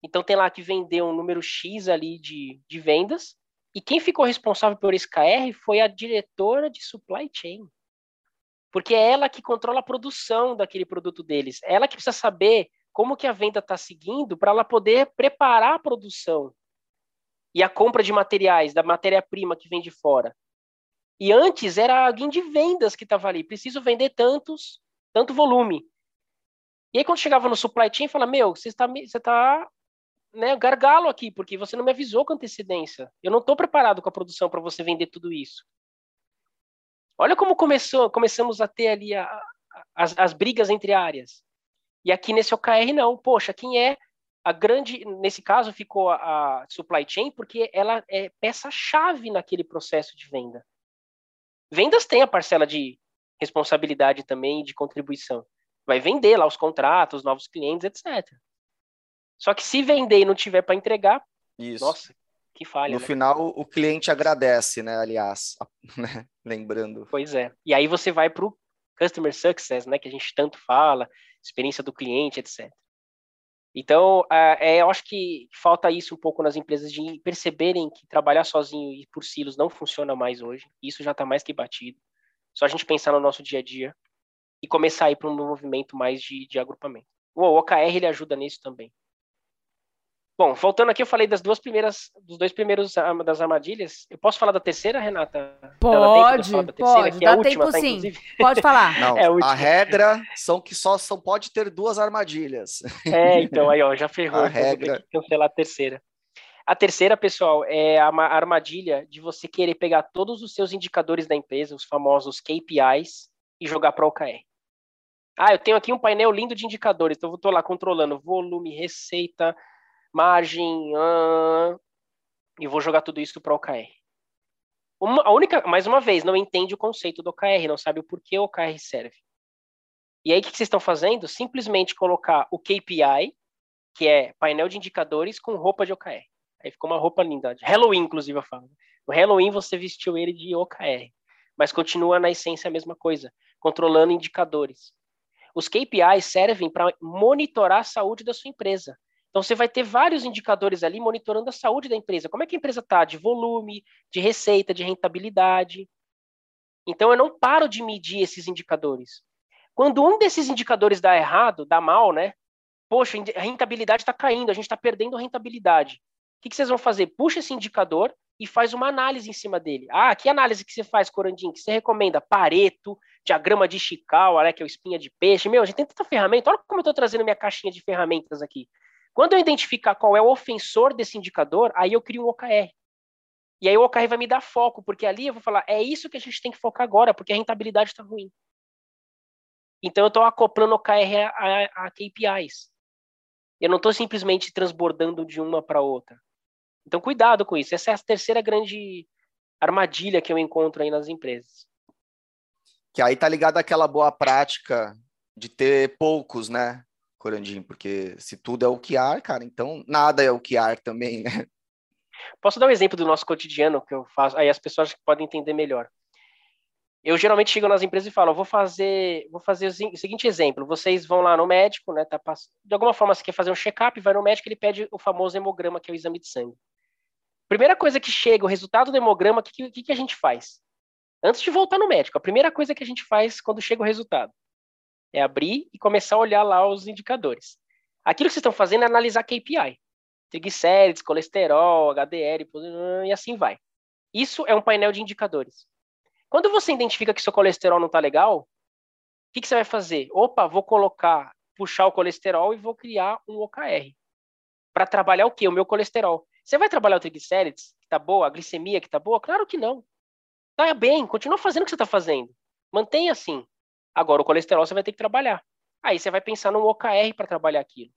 então tem lá que vendeu um número X ali de, de vendas, e quem ficou responsável por esse KR foi a diretora de supply chain. Porque é ela que controla a produção daquele produto deles. É ela que precisa saber como que a venda está seguindo para ela poder preparar a produção e a compra de materiais, da matéria-prima que vem de fora. E antes era alguém de vendas que estava ali. Preciso vender tantos, tanto volume. E aí quando chegava no supply chain, fala, meu, você está você tá né, gargalo aqui, porque você não me avisou com antecedência. Eu não estou preparado com a produção para você vender tudo isso. Olha como começou, começamos a ter ali a, a, as, as brigas entre áreas. E aqui nesse OKR não. Poxa, quem é a grande, nesse caso ficou a, a supply chain, porque ela é peça-chave naquele processo de venda. Vendas tem a parcela de responsabilidade também de contribuição. Vai vender lá os contratos, novos clientes, etc. Só que se vender e não tiver para entregar, Isso. nossa, que falha. No né? final, o cliente agradece, né? Aliás, né? lembrando. Pois é. E aí você vai para o customer success, né? Que a gente tanto fala, experiência do cliente, etc. Então, é, eu acho que falta isso um pouco nas empresas de perceberem que trabalhar sozinho e por silos não funciona mais hoje. Isso já está mais que batido. Só a gente pensar no nosso dia a dia e começar a ir para um movimento mais de, de agrupamento. O OKR ele ajuda nisso também. Bom, voltando aqui, eu falei das duas primeiras, dos dois primeiros das armadilhas. Eu posso falar da terceira, Renata? Pode, terceira, pode. Dá última, tempo tá, sim. Inclusive? Pode falar. Não, é a, a regra são que só são pode ter duas armadilhas. É, então aí ó, já ferrou. A regra. cancelar a terceira. A terceira, pessoal, é a armadilha de você querer pegar todos os seus indicadores da empresa, os famosos KPIs, e jogar para o OKR. Ah, eu tenho aqui um painel lindo de indicadores, então eu estou lá controlando volume, receita, margem, e vou jogar tudo isso para o OKR. Uma, a única, mais uma vez, não entende o conceito do OKR, não sabe o porquê o OKR serve. E aí, o que vocês estão fazendo? Simplesmente colocar o KPI, que é painel de indicadores, com roupa de OKR. Aí ficou uma roupa linda. Halloween, inclusive, eu falo. No Halloween, você vestiu ele de OKR. Mas continua na essência a mesma coisa, controlando indicadores. Os KPIs servem para monitorar a saúde da sua empresa. Então, você vai ter vários indicadores ali monitorando a saúde da empresa. Como é que a empresa está? De volume, de receita, de rentabilidade. Então, eu não paro de medir esses indicadores. Quando um desses indicadores dá errado, dá mal, né? Poxa, a rentabilidade está caindo, a gente está perdendo rentabilidade. O que, que, vocês vão fazer? Puxa esse indicador e faz uma análise em cima dele. Ah, que análise que você faz, Corandinho? Que você recomenda? Pareto, diagrama de Chicago, né, que é o espinha de peixe. Meu, a gente tem tanta ferramenta. Olha como eu estou trazendo minha caixinha de ferramentas aqui. Quando eu identificar qual é o ofensor desse indicador, aí eu crio um OKR. E aí o OKR vai me dar foco, porque ali eu vou falar, é isso que a gente tem que focar agora, porque a rentabilidade está ruim. Então eu estou acoplando OKR a, a, a KPIs. Eu não estou simplesmente transbordando de uma para outra. Então cuidado com isso. Essa é a terceira grande armadilha que eu encontro aí nas empresas. Que aí tá ligado àquela boa prática de ter poucos, né, Porque se tudo é o que há, cara, então nada é o que há também, né? Posso dar um exemplo do nosso cotidiano que eu faço, aí as pessoas podem entender melhor. Eu geralmente chego nas empresas e falo, vou fazer, vou fazer o seguinte exemplo, vocês vão lá no médico, né, tá, de alguma forma você quer fazer um check-up, vai no médico, ele pede o famoso hemograma, que é o exame de sangue. Primeira coisa que chega, o resultado do hemograma, o que, que, que a gente faz? Antes de voltar no médico, a primeira coisa que a gente faz quando chega o resultado é abrir e começar a olhar lá os indicadores. Aquilo que vocês estão fazendo é analisar KPI. Triglicérides, colesterol, HDL, e assim vai. Isso é um painel de indicadores. Quando você identifica que seu colesterol não está legal, o que, que, você vai fazer? Opa, vou colocar, puxar o colesterol e vou criar um OKR. Para trabalhar o quê? O meu colesterol. Você vai trabalhar o triglicérides, que está boa, a glicemia, que está boa? Claro que não. Tá bem, continua fazendo o que você está fazendo. Mantenha assim. Agora, o colesterol você vai ter que trabalhar. Aí você vai pensar num OKR para trabalhar aquilo.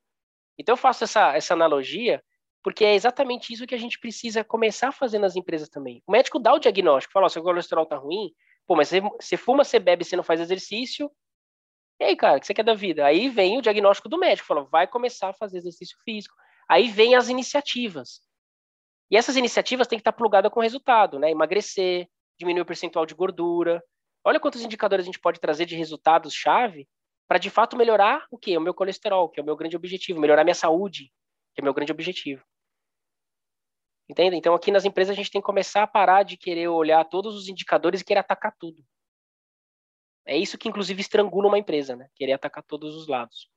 Então, eu faço essa, essa analogia porque é exatamente isso que a gente precisa começar a fazer nas empresas também. O médico dá o diagnóstico, fala, seu colesterol tá ruim, pô, mas você, você fuma, você bebe, você não faz exercício, e aí, cara, o que você quer da vida? Aí vem o diagnóstico do médico, fala, vai começar a fazer exercício físico. Aí vem as iniciativas. E essas iniciativas têm que estar plugadas com resultado, né? Emagrecer, diminuir o percentual de gordura. Olha quantos indicadores a gente pode trazer de resultados-chave para, de fato, melhorar o quê? O meu colesterol, que é o meu grande objetivo, melhorar minha saúde, que é o meu grande objetivo. Entende? Então, aqui nas empresas, a gente tem que começar a parar de querer olhar todos os indicadores e querer atacar tudo. É isso que, inclusive, estrangula uma empresa, né? Querer atacar todos os lados.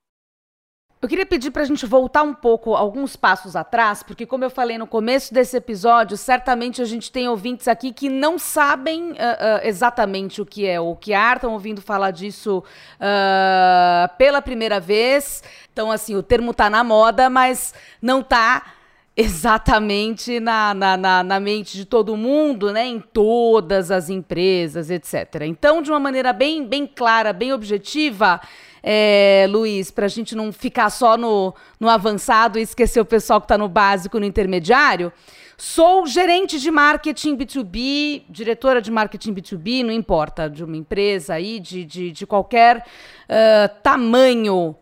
Eu queria pedir para a gente voltar um pouco, alguns passos atrás, porque, como eu falei no começo desse episódio, certamente a gente tem ouvintes aqui que não sabem uh, uh, exatamente o que é o OKR, estão ouvindo falar disso uh, pela primeira vez. Então, assim, o termo está na moda, mas não está exatamente na, na, na, na, mente de todo mundo, né? Em todas as empresas, etc. Então, de uma maneira bem, bem clara, bem objetiva, é, Luiz, para a gente não ficar só no, no avançado e esquecer o pessoal que está no básico, no intermediário. Sou gerente de marketing B2B, diretora de marketing B2B, não importa, de uma empresa aí, de, de, de qualquer uh, tamanho.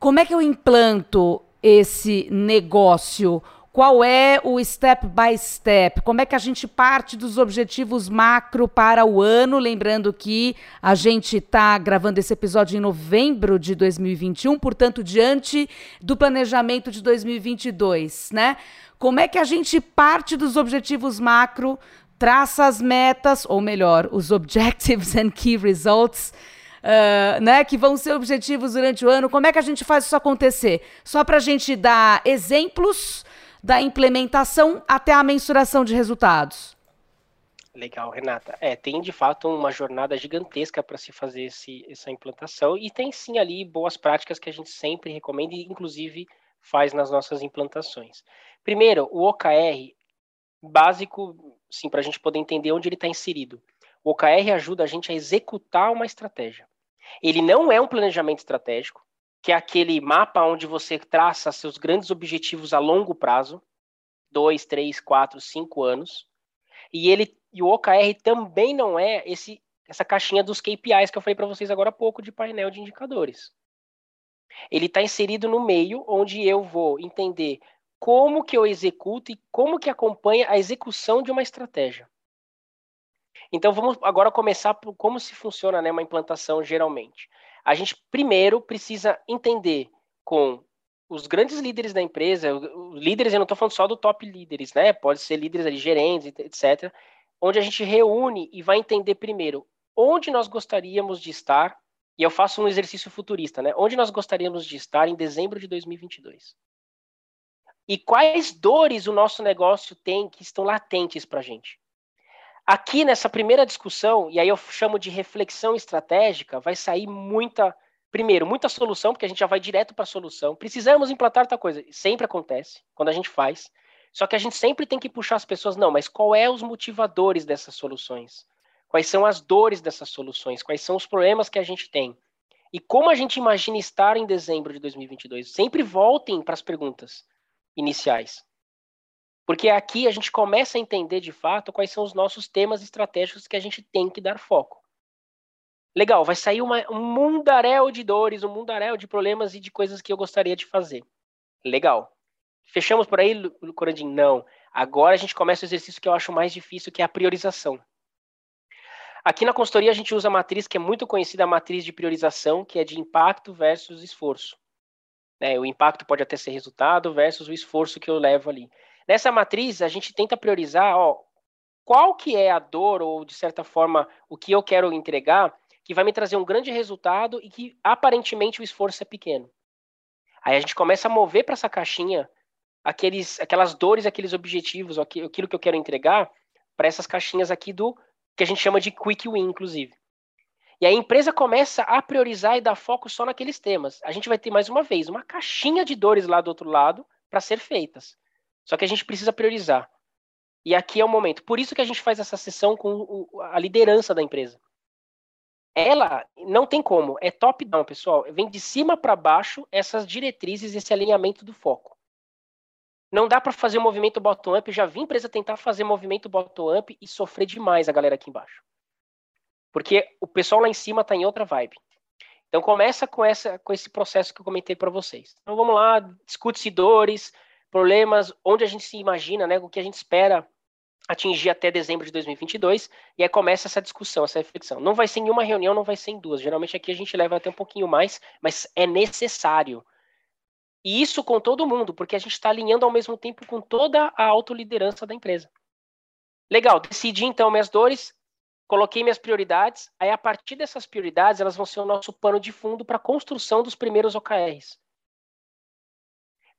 Como é que eu implanto esse negócio? Qual é o step by step? Como é que a gente parte dos objetivos macro para o ano? Lembrando que a gente está gravando esse episódio em novembro de 2021, portanto, diante do planejamento de 2022, né? Como é que a gente parte dos objetivos macro, traça as metas, ou melhor, os objectives and key results, uh, né, que vão ser objetivos durante o ano? Como é que a gente faz isso acontecer? Só para a gente dar exemplos da implementação até a mensuração de resultados? Legal, Renata. É, tem de fato uma jornada gigantesca para se fazer esse, essa implantação e tem sim ali boas práticas que a gente sempre recomenda e inclusive faz nas nossas implantações. Primeiro, o OKR básico, sim, para a gente poder entender onde ele está inserido. O OKR ajuda a gente a executar uma estratégia. Ele não é um planejamento estratégico, que é aquele mapa onde você traça seus grandes objetivos a longo prazo, dois, três, quatro, cinco anos. E ele e o OKR também não é esse essa caixinha dos KPIs que eu falei para vocês agora há pouco de painel de indicadores. Ele está inserido no meio onde eu vou entender como que eu executo e como que acompanha a execução de uma estratégia. Então vamos agora começar por como se funciona né, uma implantação geralmente. A gente primeiro precisa entender com os grandes líderes da empresa, líderes, eu não estou falando só do top líderes, né? Pode ser líderes ali, gerentes, etc. Onde a gente reúne e vai entender primeiro onde nós gostaríamos de estar, e eu faço um exercício futurista, né? Onde nós gostaríamos de estar em dezembro de 2022. E quais dores o nosso negócio tem que estão latentes para a gente. Aqui nessa primeira discussão, e aí eu chamo de reflexão estratégica, vai sair muita, primeiro, muita solução, porque a gente já vai direto para a solução. Precisamos implantar tal coisa. Sempre acontece quando a gente faz. Só que a gente sempre tem que puxar as pessoas, não, mas qual é os motivadores dessas soluções? Quais são as dores dessas soluções? Quais são os problemas que a gente tem? E como a gente imagina estar em dezembro de 2022? Sempre voltem para as perguntas iniciais. Porque aqui a gente começa a entender de fato quais são os nossos temas estratégicos que a gente tem que dar foco. Legal, vai sair uma, um mundaréu de dores, um mundaréu de problemas e de coisas que eu gostaria de fazer. Legal. Fechamos por aí, Corandim? Não. Agora a gente começa o exercício que eu acho mais difícil, que é a priorização. Aqui na consultoria a gente usa a matriz que é muito conhecida, a matriz de priorização, que é de impacto versus esforço. Né, o impacto pode até ser resultado versus o esforço que eu levo ali. Nessa matriz, a gente tenta priorizar ó, qual que é a dor, ou de certa forma, o que eu quero entregar, que vai me trazer um grande resultado e que aparentemente o esforço é pequeno. Aí a gente começa a mover para essa caixinha aqueles, aquelas dores, aqueles objetivos, aquilo que eu quero entregar, para essas caixinhas aqui do que a gente chama de quick win, inclusive. E a empresa começa a priorizar e dar foco só naqueles temas. A gente vai ter mais uma vez uma caixinha de dores lá do outro lado para ser feitas. Só que a gente precisa priorizar. E aqui é o momento. Por isso que a gente faz essa sessão com a liderança da empresa. Ela não tem como, é top down, pessoal. Vem de cima para baixo essas diretrizes, esse alinhamento do foco. Não dá para fazer um movimento bottom-up. Já vi empresa tentar fazer movimento bottom-up e sofrer demais a galera aqui embaixo. Porque o pessoal lá em cima está em outra vibe. Então começa com, essa, com esse processo que eu comentei para vocês. Então vamos lá, discute-se dores, problemas, onde a gente se imagina, né, o que a gente espera atingir até dezembro de 2022, e aí começa essa discussão, essa reflexão. Não vai ser em uma reunião, não vai ser em duas. Geralmente aqui a gente leva até um pouquinho mais, mas é necessário. E isso com todo mundo, porque a gente está alinhando ao mesmo tempo com toda a autoliderança da empresa. Legal, decidi então minhas dores, coloquei minhas prioridades, aí a partir dessas prioridades, elas vão ser o nosso pano de fundo para a construção dos primeiros OKRs.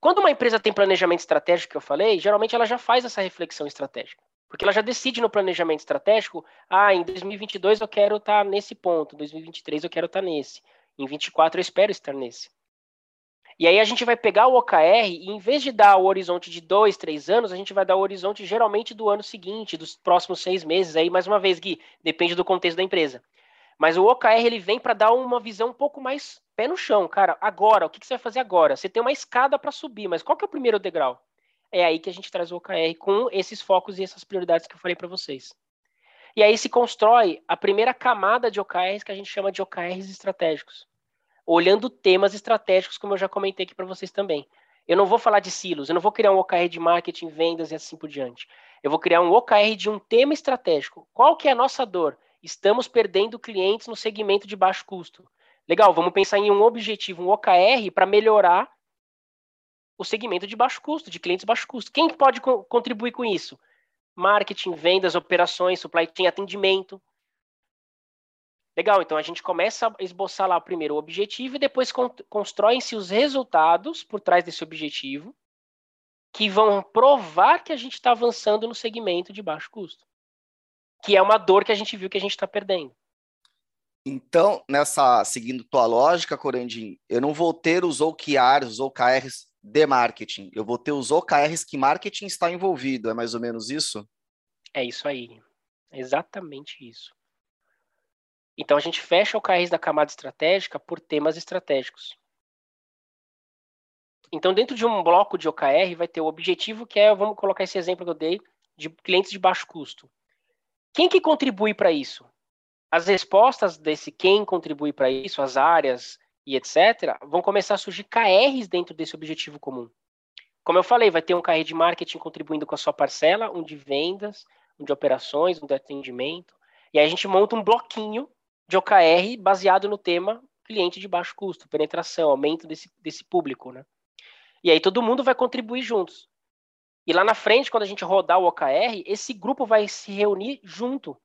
Quando uma empresa tem planejamento estratégico, que eu falei, geralmente ela já faz essa reflexão estratégica. Porque ela já decide no planejamento estratégico, ah, em 2022 eu quero estar tá nesse ponto, em 2023 eu quero estar tá nesse, em 2024 eu espero estar nesse. E aí a gente vai pegar o OKR e em vez de dar o horizonte de dois, três anos, a gente vai dar o horizonte geralmente do ano seguinte, dos próximos seis meses. Aí, mais uma vez, Gui, depende do contexto da empresa. Mas o OKR ele vem para dar uma visão um pouco mais pé no chão, cara. Agora, o que, que você vai fazer agora? Você tem uma escada para subir, mas qual que é o primeiro degrau? É aí que a gente traz o OKR com esses focos e essas prioridades que eu falei para vocês. E aí se constrói a primeira camada de OKRs que a gente chama de OKRs estratégicos olhando temas estratégicos, como eu já comentei aqui para vocês também. Eu não vou falar de silos, eu não vou criar um OKR de marketing, vendas e assim por diante. Eu vou criar um OKR de um tema estratégico. Qual que é a nossa dor? Estamos perdendo clientes no segmento de baixo custo. Legal, vamos pensar em um objetivo, um OKR para melhorar o segmento de baixo custo, de clientes de baixo custo. Quem pode co contribuir com isso? Marketing, vendas, operações, supply chain, atendimento. Legal, então a gente começa a esboçar lá primeiro o objetivo e depois constroem-se os resultados por trás desse objetivo que vão provar que a gente está avançando no segmento de baixo custo, que é uma dor que a gente viu que a gente está perdendo. Então, nessa seguindo tua lógica, Corandim, eu não vou ter os OKRs, os OKRs de marketing, eu vou ter os OKRs que marketing está envolvido, é mais ou menos isso? É isso aí, é exatamente isso. Então a gente fecha o OKRs da camada estratégica por temas estratégicos. Então, dentro de um bloco de OKR, vai ter o objetivo, que é, vamos colocar esse exemplo que eu dei, de clientes de baixo custo. Quem que contribui para isso? As respostas desse quem contribui para isso, as áreas e etc., vão começar a surgir KRs dentro desse objetivo comum. Como eu falei, vai ter um KR de marketing contribuindo com a sua parcela, um de vendas, um de operações, um de atendimento. E aí a gente monta um bloquinho de OKR baseado no tema cliente de baixo custo, penetração, aumento desse, desse público, né? E aí todo mundo vai contribuir juntos. E lá na frente, quando a gente rodar o OKR, esse grupo vai se reunir junto.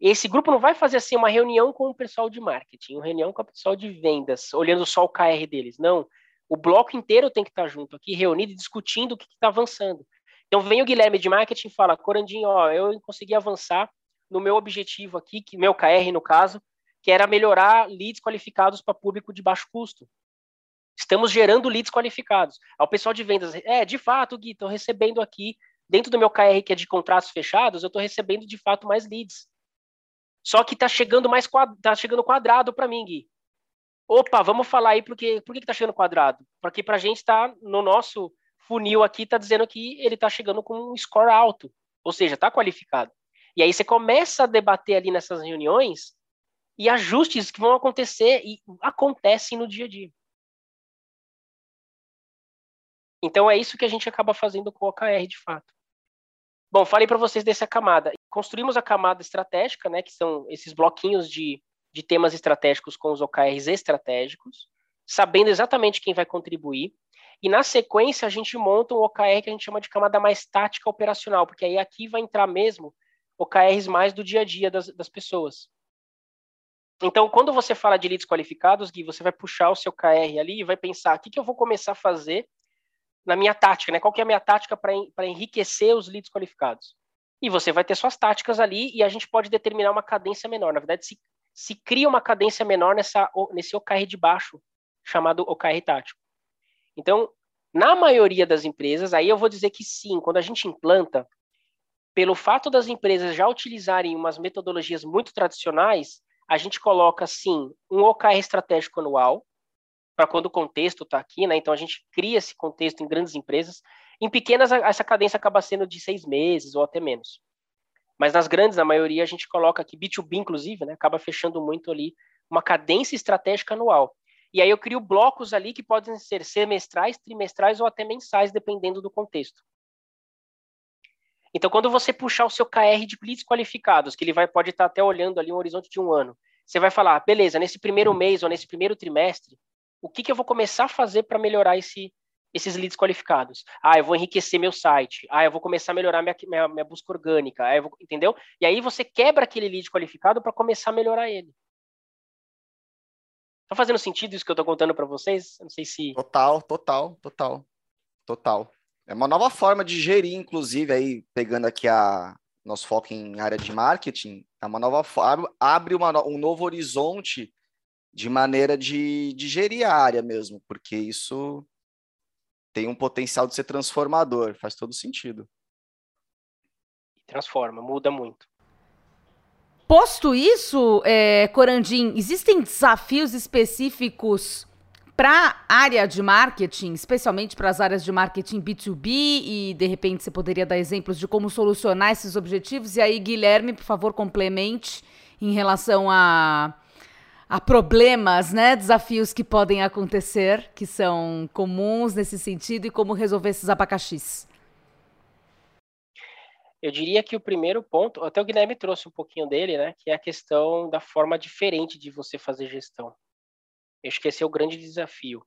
Esse grupo não vai fazer assim uma reunião com o pessoal de marketing, uma reunião com o pessoal de vendas, olhando só o KR deles. Não. O bloco inteiro tem que estar junto aqui, reunido e discutindo o que está avançando. Então vem o Guilherme de marketing e fala, Corandinho, ó, eu consegui avançar no meu objetivo aqui, que meu KR no caso, que era melhorar leads qualificados para público de baixo custo. Estamos gerando leads qualificados. Ao pessoal de vendas, é, de fato, Gui, estou recebendo aqui, dentro do meu KR, que é de contratos fechados, eu estou recebendo de fato mais leads. Só que está chegando mais tá chegando quadrado para mim, Gui. Opa, vamos falar aí porque por que está chegando quadrado? Porque para a gente está no nosso funil aqui está dizendo que ele está chegando com um score alto, ou seja, está qualificado. E aí você começa a debater ali nessas reuniões e ajustes que vão acontecer e acontecem no dia a dia. Então é isso que a gente acaba fazendo com o OKR de fato. Bom, falei para vocês dessa camada. Construímos a camada estratégica, né, que são esses bloquinhos de, de temas estratégicos com os OKRs estratégicos, sabendo exatamente quem vai contribuir. E na sequência a gente monta um OKR que a gente chama de camada mais tática operacional, porque aí aqui vai entrar mesmo OKRs mais do dia a dia das, das pessoas. Então, quando você fala de leads qualificados, Gui, você vai puxar o seu KR ali e vai pensar, o que, que eu vou começar a fazer na minha tática, né? Qual que é a minha tática para enriquecer os leads qualificados? E você vai ter suas táticas ali e a gente pode determinar uma cadência menor. Na verdade, se, se cria uma cadência menor nessa, nesse OKR de baixo, chamado OKR tático. Então, na maioria das empresas, aí eu vou dizer que sim, quando a gente implanta, pelo fato das empresas já utilizarem umas metodologias muito tradicionais, a gente coloca, sim, um OKR estratégico anual, para quando o contexto está aqui, né? Então a gente cria esse contexto em grandes empresas. Em pequenas, essa cadência acaba sendo de seis meses ou até menos. Mas nas grandes, na maioria, a gente coloca aqui, B2B, inclusive, né? Acaba fechando muito ali uma cadência estratégica anual. E aí eu crio blocos ali que podem ser semestrais, trimestrais ou até mensais, dependendo do contexto. Então, quando você puxar o seu KR de leads qualificados, que ele vai, pode estar até olhando ali um horizonte de um ano, você vai falar, beleza, nesse primeiro mês ou nesse primeiro trimestre, o que, que eu vou começar a fazer para melhorar esse, esses leads qualificados? Ah, eu vou enriquecer meu site. Ah, eu vou começar a melhorar minha, minha, minha busca orgânica. Ah, vou, entendeu? E aí você quebra aquele lead qualificado para começar a melhorar ele. Tá fazendo sentido isso que eu estou contando para vocês? Não sei se. Total, total, total. Total. É uma nova forma de gerir, inclusive, aí, pegando aqui a nosso foco em área de marketing, é uma nova abre uma, um novo horizonte de maneira de, de gerir a área mesmo, porque isso tem um potencial de ser transformador, faz todo sentido. Transforma, muda muito. Posto isso, é, Corandim, existem desafios específicos para a área de marketing, especialmente para as áreas de marketing B2B, e de repente você poderia dar exemplos de como solucionar esses objetivos. E aí, Guilherme, por favor, complemente em relação a, a problemas, né, desafios que podem acontecer, que são comuns nesse sentido, e como resolver esses abacaxis. Eu diria que o primeiro ponto, até o Guilherme trouxe um pouquinho dele, né, que é a questão da forma diferente de você fazer gestão. Eu acho que esse é o grande desafio.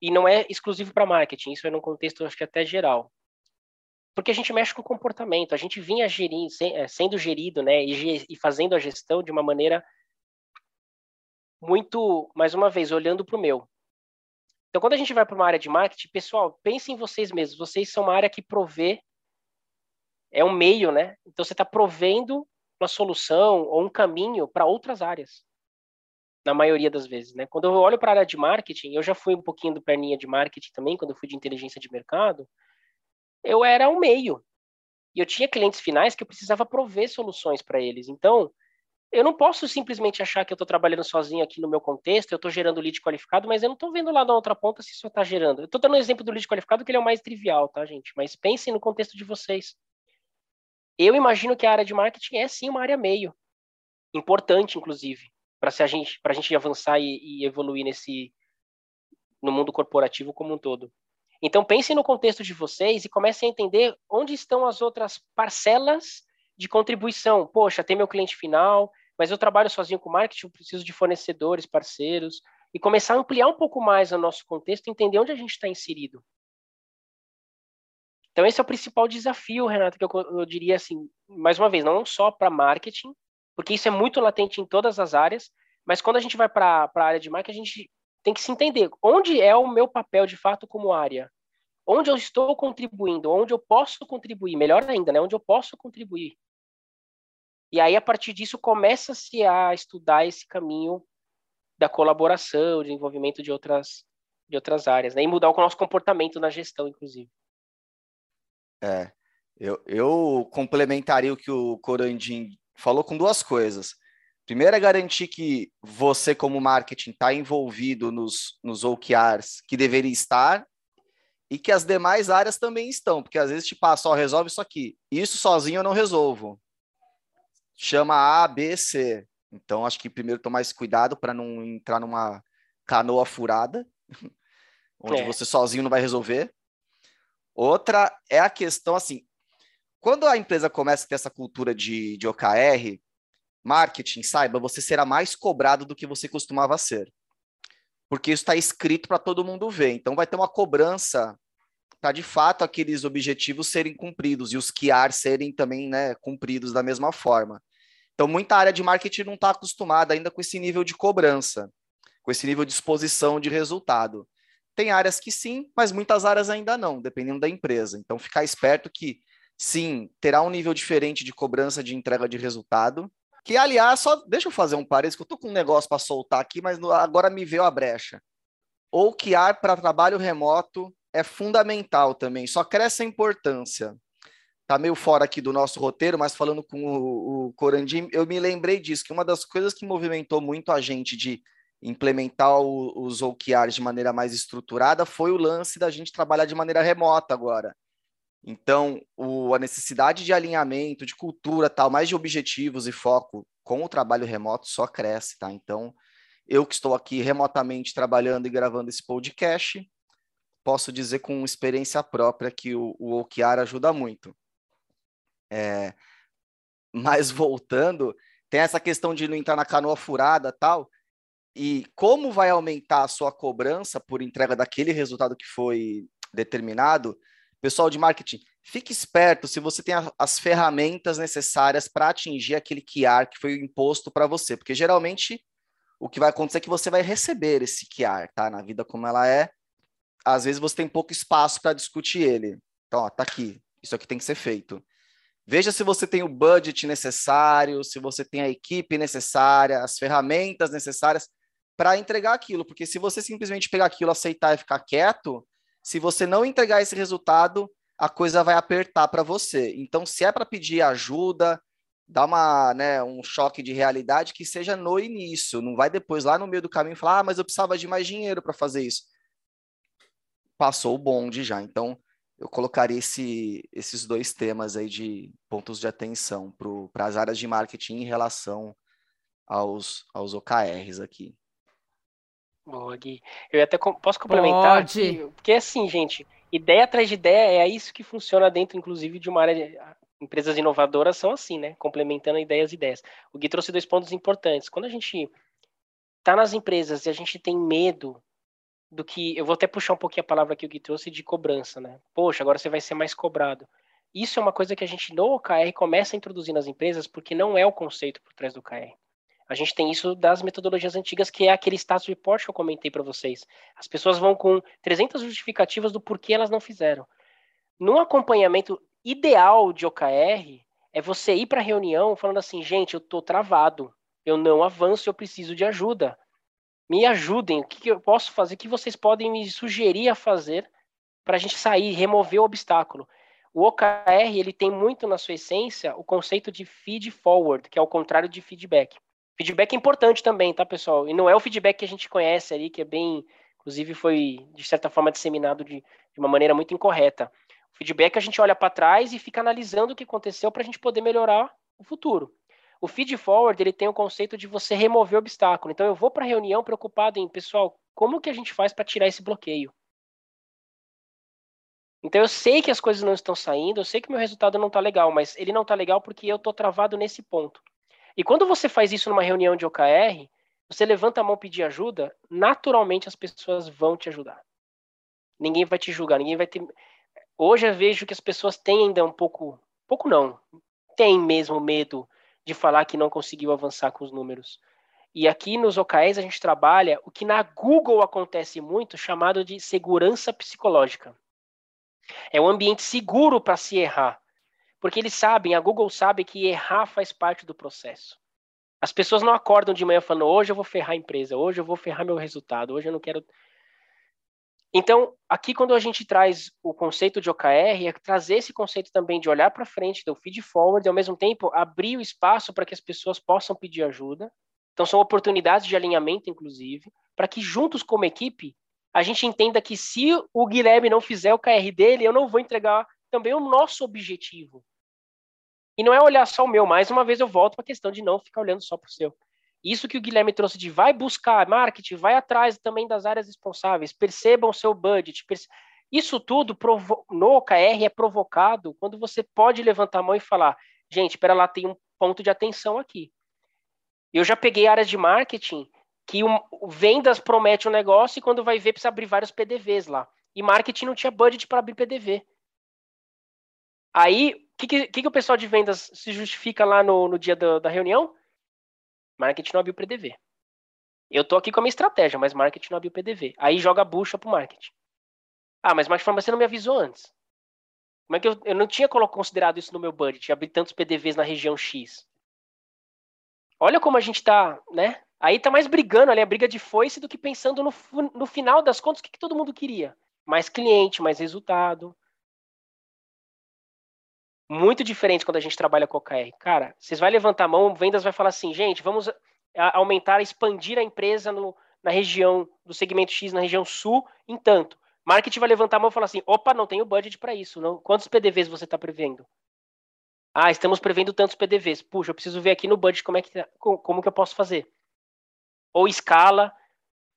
E não é exclusivo para marketing, isso é num contexto, acho que até geral. Porque a gente mexe com comportamento, a gente vinha gerindo, é, sendo gerido, né, e fazendo a gestão de uma maneira muito, mais uma vez, olhando para o meu. Então, quando a gente vai para uma área de marketing, pessoal, pensem em vocês mesmos. Vocês são uma área que provê, é um meio, né? Então, você está provendo uma solução ou um caminho para outras áreas na maioria das vezes, né? Quando eu olho para a área de marketing, eu já fui um pouquinho do perninha de marketing também, quando eu fui de inteligência de mercado, eu era um meio. E eu tinha clientes finais que eu precisava prover soluções para eles. Então, eu não posso simplesmente achar que eu estou trabalhando sozinho aqui no meu contexto, eu estou gerando lead qualificado, mas eu não estou vendo lá na outra ponta se isso está gerando. Eu estou dando um exemplo do lead qualificado que ele é o mais trivial, tá, gente? Mas pensem no contexto de vocês. Eu imagino que a área de marketing é sim uma área meio. Importante, inclusive, para a gente, a gente avançar e, e evoluir nesse no mundo corporativo como um todo. Então pensem no contexto de vocês e comecem a entender onde estão as outras parcelas de contribuição. Poxa, tem meu cliente final, mas eu trabalho sozinho com marketing, preciso de fornecedores, parceiros, e começar a ampliar um pouco mais o nosso contexto, entender onde a gente está inserido. Então, esse é o principal desafio, Renato, que eu, eu diria assim, mais uma vez, não só para marketing, porque isso é muito latente em todas as áreas, mas quando a gente vai para a área de marketing, a gente tem que se entender onde é o meu papel de fato como área, onde eu estou contribuindo, onde eu posso contribuir, melhor ainda, né, onde eu posso contribuir. E aí, a partir disso, começa-se a estudar esse caminho da colaboração, de envolvimento de outras, de outras áreas, né? E mudar o nosso comportamento na gestão, inclusive. É, eu, eu complementaria o que o Corandim falou com duas coisas. Primeiro é garantir que você, como marketing, está envolvido nos, nos OKRs que deveria estar e que as demais áreas também estão, porque às vezes te passa, ó, resolve isso aqui. Isso sozinho eu não resolvo chama A, B, C. Então, acho que primeiro tomar esse cuidado para não entrar numa canoa furada, onde é. você sozinho não vai resolver. Outra é a questão assim: quando a empresa começa a ter essa cultura de, de OKR, marketing, saiba, você será mais cobrado do que você costumava ser. Porque isso está escrito para todo mundo ver. Então, vai ter uma cobrança para de fato aqueles objetivos serem cumpridos e os QR serem também né, cumpridos da mesma forma. Então, muita área de marketing não está acostumada ainda com esse nível de cobrança, com esse nível de exposição de resultado. Tem áreas que sim, mas muitas áreas ainda não, dependendo da empresa. Então, ficar esperto que sim, terá um nível diferente de cobrança de entrega de resultado. Que, aliás, só deixa eu fazer um parênteses, que eu estou com um negócio para soltar aqui, mas agora me veio a brecha. Ou que ar para trabalho remoto é fundamental também, só cresce a importância. Tá meio fora aqui do nosso roteiro, mas falando com o, o Corandim, eu me lembrei disso, que uma das coisas que movimentou muito a gente de implementar o, os OKRs de maneira mais estruturada foi o lance da gente trabalhar de maneira remota agora. Então, o, a necessidade de alinhamento, de cultura, tal, mais de objetivos e foco com o trabalho remoto só cresce, tá? Então, eu que estou aqui remotamente trabalhando e gravando esse podcast, posso dizer com experiência própria que o, o OKR ajuda muito. É, mas voltando, tem essa questão de não entrar na canoa furada tal, e como vai aumentar a sua cobrança por entrega daquele resultado que foi determinado, pessoal de marketing, fique esperto se você tem a, as ferramentas necessárias para atingir aquele QR que foi imposto para você, porque geralmente o que vai acontecer é que você vai receber esse QR, tá? Na vida como ela é, às vezes você tem pouco espaço para discutir ele. Então, ó, tá aqui. Isso aqui tem que ser feito. Veja se você tem o budget necessário, se você tem a equipe necessária, as ferramentas necessárias para entregar aquilo. Porque se você simplesmente pegar aquilo, aceitar e ficar quieto, se você não entregar esse resultado, a coisa vai apertar para você. Então, se é para pedir ajuda, dar uma, né, um choque de realidade que seja no início, não vai depois lá no meio do caminho falar, ah, mas eu precisava de mais dinheiro para fazer isso passou o bonde já. Então, eu colocaria esse, esses dois temas aí de pontos de atenção para as áreas de marketing em relação aos, aos OKRs aqui. Boa, Gui. Eu até posso complementar? Pode. Aqui, porque assim, gente, ideia atrás de ideia é isso que funciona dentro, inclusive, de uma área de, empresas inovadoras são assim, né? Complementando ideias e ideias. O Gui trouxe dois pontos importantes. Quando a gente está nas empresas e a gente tem medo do que. Eu vou até puxar um pouquinho a palavra que o trouxe de cobrança, né? Poxa, agora você vai ser mais cobrado. Isso é uma coisa que a gente no OKR começa a introduzir nas empresas, porque não é o conceito por trás do OKR. A gente tem isso das metodologias antigas, que é aquele status report que eu comentei para vocês. As pessoas vão com 300 justificativas do porquê elas não fizeram. No acompanhamento ideal de OKR, é você ir para a reunião falando assim, gente, eu estou travado, eu não avanço, eu preciso de ajuda me ajudem, o que, eu posso fazer, o que vocês podem me sugerir a fazer para a gente sair, remover o obstáculo. O OKR ele tem muito na sua essência o conceito de feed forward, que é o contrário de feedback. Feedback é importante também, tá, pessoal? E não é o feedback que a gente conhece ali, que é bem, inclusive foi, de certa forma, disseminado de, de uma maneira muito incorreta. O feedback a gente olha para trás e fica analisando o que aconteceu para a gente poder melhorar o futuro. O feed forward ele tem o conceito de você remover obstáculo. Então eu vou para a reunião preocupado em, pessoal, como que a gente faz para tirar esse bloqueio? Então eu sei que as coisas não estão saindo, eu sei que meu resultado não está legal, mas ele não está legal porque eu estou travado nesse ponto. E quando você faz isso numa reunião de OKR, você levanta a mão pedir ajuda, naturalmente as pessoas vão te ajudar. Ninguém vai te julgar, ninguém vai ter. Hoje eu vejo que as pessoas têm ainda um pouco, pouco não, tem mesmo medo de falar que não conseguiu avançar com os números. E aqui nos OKRs a gente trabalha o que na Google acontece muito, chamado de segurança psicológica. É um ambiente seguro para se errar. Porque eles sabem, a Google sabe que errar faz parte do processo. As pessoas não acordam de manhã falando, hoje eu vou ferrar a empresa, hoje eu vou ferrar meu resultado, hoje eu não quero. Então, aqui quando a gente traz o conceito de OKR, é trazer esse conceito também de olhar para frente, do feed forward, e ao mesmo tempo abrir o espaço para que as pessoas possam pedir ajuda. Então, são oportunidades de alinhamento, inclusive, para que juntos como equipe a gente entenda que se o Guilherme não fizer o KR dele, eu não vou entregar também o nosso objetivo. E não é olhar só o meu, mais uma vez eu volto para a questão de não ficar olhando só para o seu. Isso que o Guilherme trouxe de vai buscar marketing, vai atrás também das áreas responsáveis, percebam o seu budget. Perce... Isso tudo no OKR é provocado quando você pode levantar a mão e falar: gente, espera lá, tem um ponto de atenção aqui. Eu já peguei áreas de marketing que o vendas promete um negócio e quando vai ver precisa abrir vários PDVs lá. E marketing não tinha budget para abrir PDV. Aí, o que, que, que, o pessoal de vendas se justifica lá no, no dia da reunião? Marketing não abriu PDV. Eu tô aqui com a minha estratégia, mas marketing não abriu PDV. Aí joga a bucha pro marketing. Ah, mas marketing, você não me avisou antes. Como é que eu, eu não tinha considerado isso no meu budget, abrir tantos PDVs na região X? Olha como a gente tá, né? Aí tá mais brigando ali, a briga de foice, do que pensando no, no final das contas o que, que todo mundo queria. Mais cliente, mais resultado. Muito diferente quando a gente trabalha com OKR. Cara, vocês vão levantar a mão, vendas vai falar assim, gente, vamos aumentar, expandir a empresa no, na região do segmento X, na região sul, em tanto. Marketing vai levantar a mão e falar assim, opa, não tenho budget para isso. Não. Quantos PDVs você está prevendo? Ah, estamos prevendo tantos PDVs. Puxa, eu preciso ver aqui no budget como é que tá, como que eu posso fazer ou escala,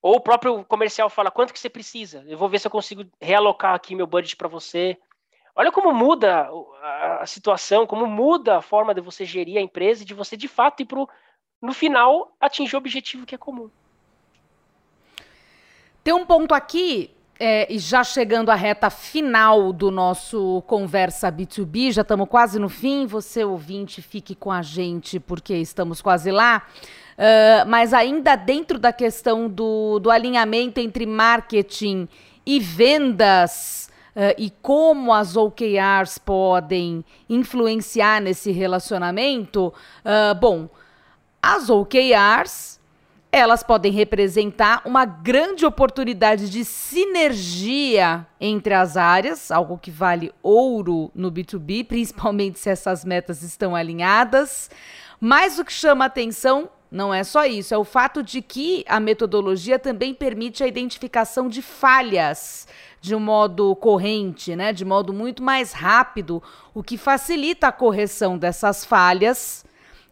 ou o próprio comercial fala quanto que você precisa. Eu vou ver se eu consigo realocar aqui meu budget para você. Olha como muda a situação, como muda a forma de você gerir a empresa e de você de fato ir pro, no final atingir o objetivo que é comum. Tem um ponto aqui, é, e já chegando à reta final do nosso Conversa B2B, já estamos quase no fim. Você, ouvinte, fique com a gente porque estamos quase lá. Uh, mas ainda dentro da questão do, do alinhamento entre marketing e vendas uh, e como as OKRs podem influenciar nesse relacionamento, uh, bom, as OKRs elas podem representar uma grande oportunidade de sinergia entre as áreas, algo que vale ouro no B2B, principalmente se essas metas estão alinhadas. Mas o que chama atenção não é só isso, é o fato de que a metodologia também permite a identificação de falhas de um modo corrente, né, de modo muito mais rápido, o que facilita a correção dessas falhas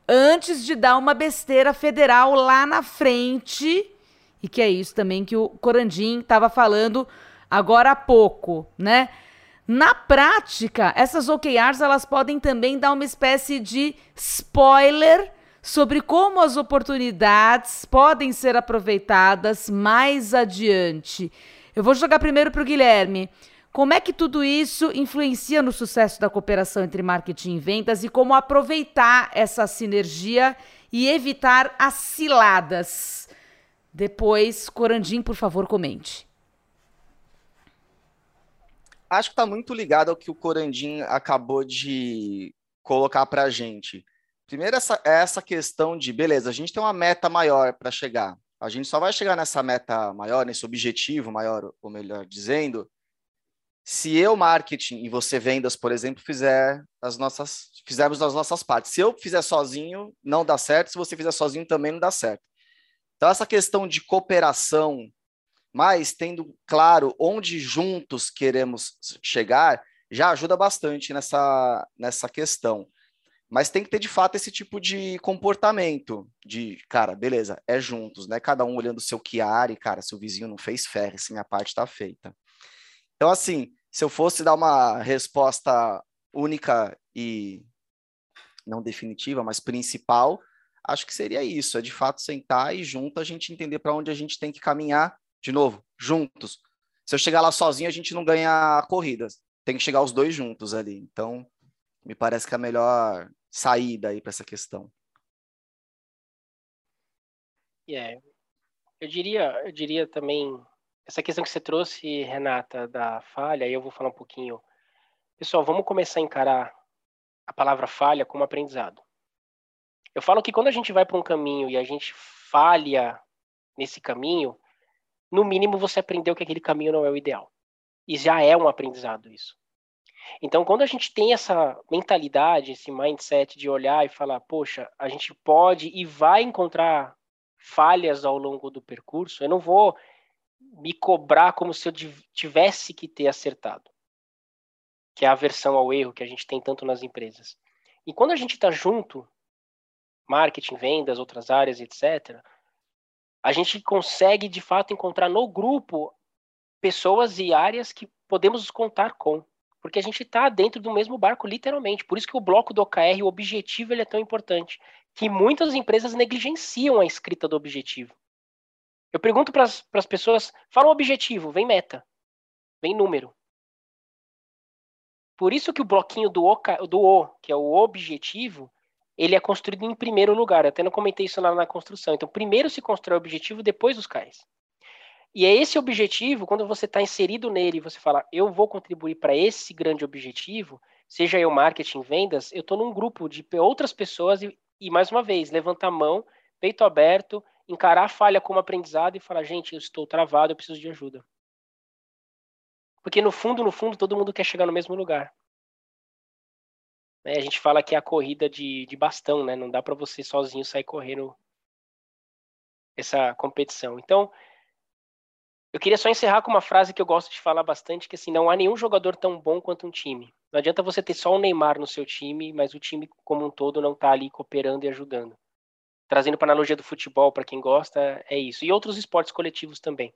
antes de dar uma besteira federal lá na frente. E que é isso também que o Corandim estava falando agora há pouco, né? Na prática, essas OKRs elas podem também dar uma espécie de spoiler sobre como as oportunidades podem ser aproveitadas mais adiante. Eu vou jogar primeiro para o Guilherme. Como é que tudo isso influencia no sucesso da cooperação entre marketing e vendas e como aproveitar essa sinergia e evitar as ciladas? Depois, Corandim, por favor, comente. Acho que está muito ligado ao que o Corandim acabou de colocar para a gente. Primeiro, essa, é essa questão de, beleza, a gente tem uma meta maior para chegar. A gente só vai chegar nessa meta maior, nesse objetivo maior, ou melhor dizendo, se eu marketing e você vendas, por exemplo, fizer as nossas fizermos as nossas partes. Se eu fizer sozinho, não dá certo, se você fizer sozinho também não dá certo. Então essa questão de cooperação, mas tendo claro onde juntos queremos chegar, já ajuda bastante nessa nessa questão. Mas tem que ter de fato esse tipo de comportamento de, cara, beleza, é juntos, né? Cada um olhando o seu Chiari, cara, se o vizinho não fez ferro, se minha parte está feita. Então, assim, se eu fosse dar uma resposta única e não definitiva, mas principal, acho que seria isso, é de fato sentar e junto a gente entender para onde a gente tem que caminhar, de novo, juntos. Se eu chegar lá sozinho, a gente não ganha a corrida. Tem que chegar os dois juntos ali. Então, me parece que é a melhor saída aí para essa questão. Yeah. Eu diria, eu diria também essa questão que você trouxe, Renata, da falha, aí eu vou falar um pouquinho. Pessoal, vamos começar a encarar a palavra falha como aprendizado. Eu falo que quando a gente vai para um caminho e a gente falha nesse caminho, no mínimo você aprendeu que aquele caminho não é o ideal. E já é um aprendizado isso. Então, quando a gente tem essa mentalidade, esse mindset de olhar e falar, poxa, a gente pode e vai encontrar falhas ao longo do percurso, eu não vou me cobrar como se eu tivesse que ter acertado, que é a aversão ao erro que a gente tem tanto nas empresas. E quando a gente está junto, marketing, vendas, outras áreas, etc., a gente consegue de fato encontrar no grupo pessoas e áreas que podemos contar com porque a gente está dentro do mesmo barco, literalmente. Por isso que o bloco do OKR, o objetivo, ele é tão importante. Que muitas empresas negligenciam a escrita do objetivo. Eu pergunto para as pessoas, fala um objetivo, vem meta, vem número. Por isso que o bloquinho do o, do o, que é o objetivo, ele é construído em primeiro lugar. Eu até não comentei isso lá na construção. Então, primeiro se constrói o objetivo, depois os cais. E é esse objetivo, quando você está inserido nele, você fala, eu vou contribuir para esse grande objetivo, seja eu marketing, vendas, eu estou num grupo de outras pessoas e, e, mais uma vez, levanta a mão, peito aberto, encarar a falha como aprendizado e falar, gente, eu estou travado, eu preciso de ajuda. Porque no fundo, no fundo, todo mundo quer chegar no mesmo lugar. É, a gente fala que é a corrida de, de bastão, né? Não dá para você sozinho sair correndo essa competição. Então, eu queria só encerrar com uma frase que eu gosto de falar bastante, que assim, não há nenhum jogador tão bom quanto um time. Não adianta você ter só o Neymar no seu time, mas o time como um todo não está ali cooperando e ajudando. Trazendo para a analogia do futebol, para quem gosta, é isso. E outros esportes coletivos também.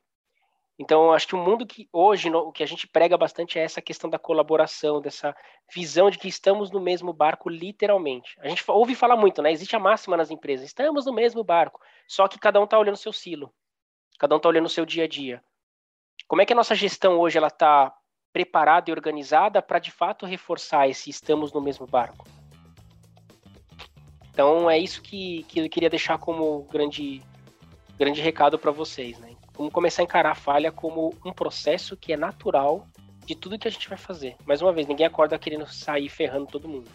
Então, acho que o mundo que hoje, o que a gente prega bastante é essa questão da colaboração, dessa visão de que estamos no mesmo barco, literalmente. A gente ouve falar muito, né? Existe a máxima nas empresas: estamos no mesmo barco, só que cada um está olhando o seu silo, cada um está olhando o seu dia a dia. Como é que a nossa gestão hoje ela está preparada e organizada para de fato reforçar esse estamos no mesmo barco? Então é isso que, que eu queria deixar como grande, grande recado para vocês, né? Como começar a encarar a falha como um processo que é natural de tudo que a gente vai fazer. Mais uma vez, ninguém acorda querendo sair ferrando todo mundo.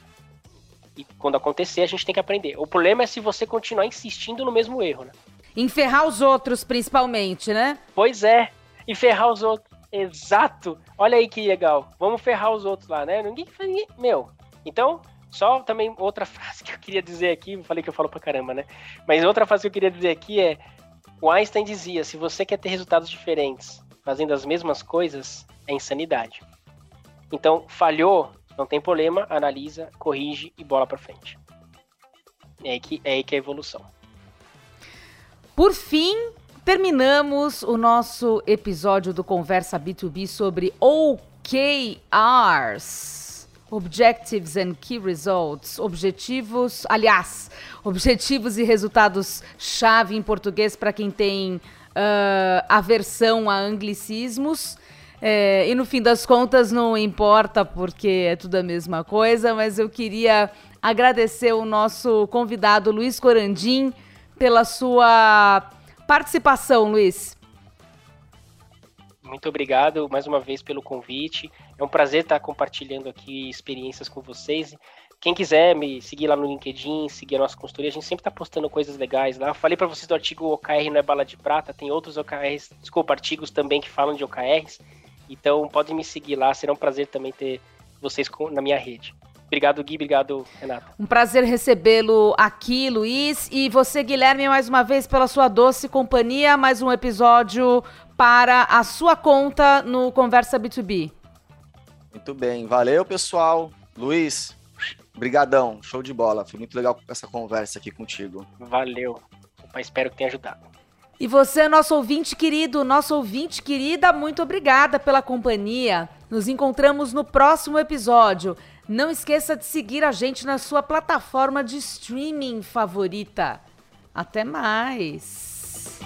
E quando acontecer, a gente tem que aprender. O problema é se você continuar insistindo no mesmo erro, né? Enferrar os outros, principalmente, né? Pois é e ferrar os outros. Exato. Olha aí que legal. Vamos ferrar os outros lá, né? Ninguém, ninguém meu. Então, só também outra frase que eu queria dizer aqui, falei que eu falo pra caramba, né? Mas outra frase que eu queria dizer aqui é: o Einstein dizia, se você quer ter resultados diferentes fazendo as mesmas coisas, é insanidade. Então, falhou, não tem problema, analisa, corrige e bola para frente. É é aí que é a evolução. Por fim, terminamos o nosso episódio do Conversa B2B sobre OKRs. Objectives and Key Results. Objetivos, aliás, objetivos e resultados-chave em português para quem tem uh, aversão a anglicismos. É, e no fim das contas não importa porque é tudo a mesma coisa, mas eu queria agradecer o nosso convidado Luiz Corandim pela sua participação, Luiz. Muito obrigado mais uma vez pelo convite. É um prazer estar compartilhando aqui experiências com vocês. Quem quiser me seguir lá no LinkedIn, seguir a nossa consultoria, a gente sempre está postando coisas legais lá. Eu falei para vocês do artigo OKR não é bala de prata, tem outros OKRs, desculpa, artigos também que falam de OKRs. Então podem me seguir lá, será um prazer também ter vocês na minha rede. Obrigado, Gui. Obrigado, Renata. Um prazer recebê-lo aqui, Luiz. E você, Guilherme, mais uma vez pela sua doce companhia. Mais um episódio para a sua conta no Conversa B2B. Muito bem. Valeu, pessoal. Luiz, brigadão. Show de bola. Foi muito legal essa conversa aqui contigo. Valeu. Espero que tenha ajudado. E você, nosso ouvinte querido, nosso ouvinte querida, muito obrigada pela companhia. Nos encontramos no próximo episódio. Não esqueça de seguir a gente na sua plataforma de streaming favorita. Até mais!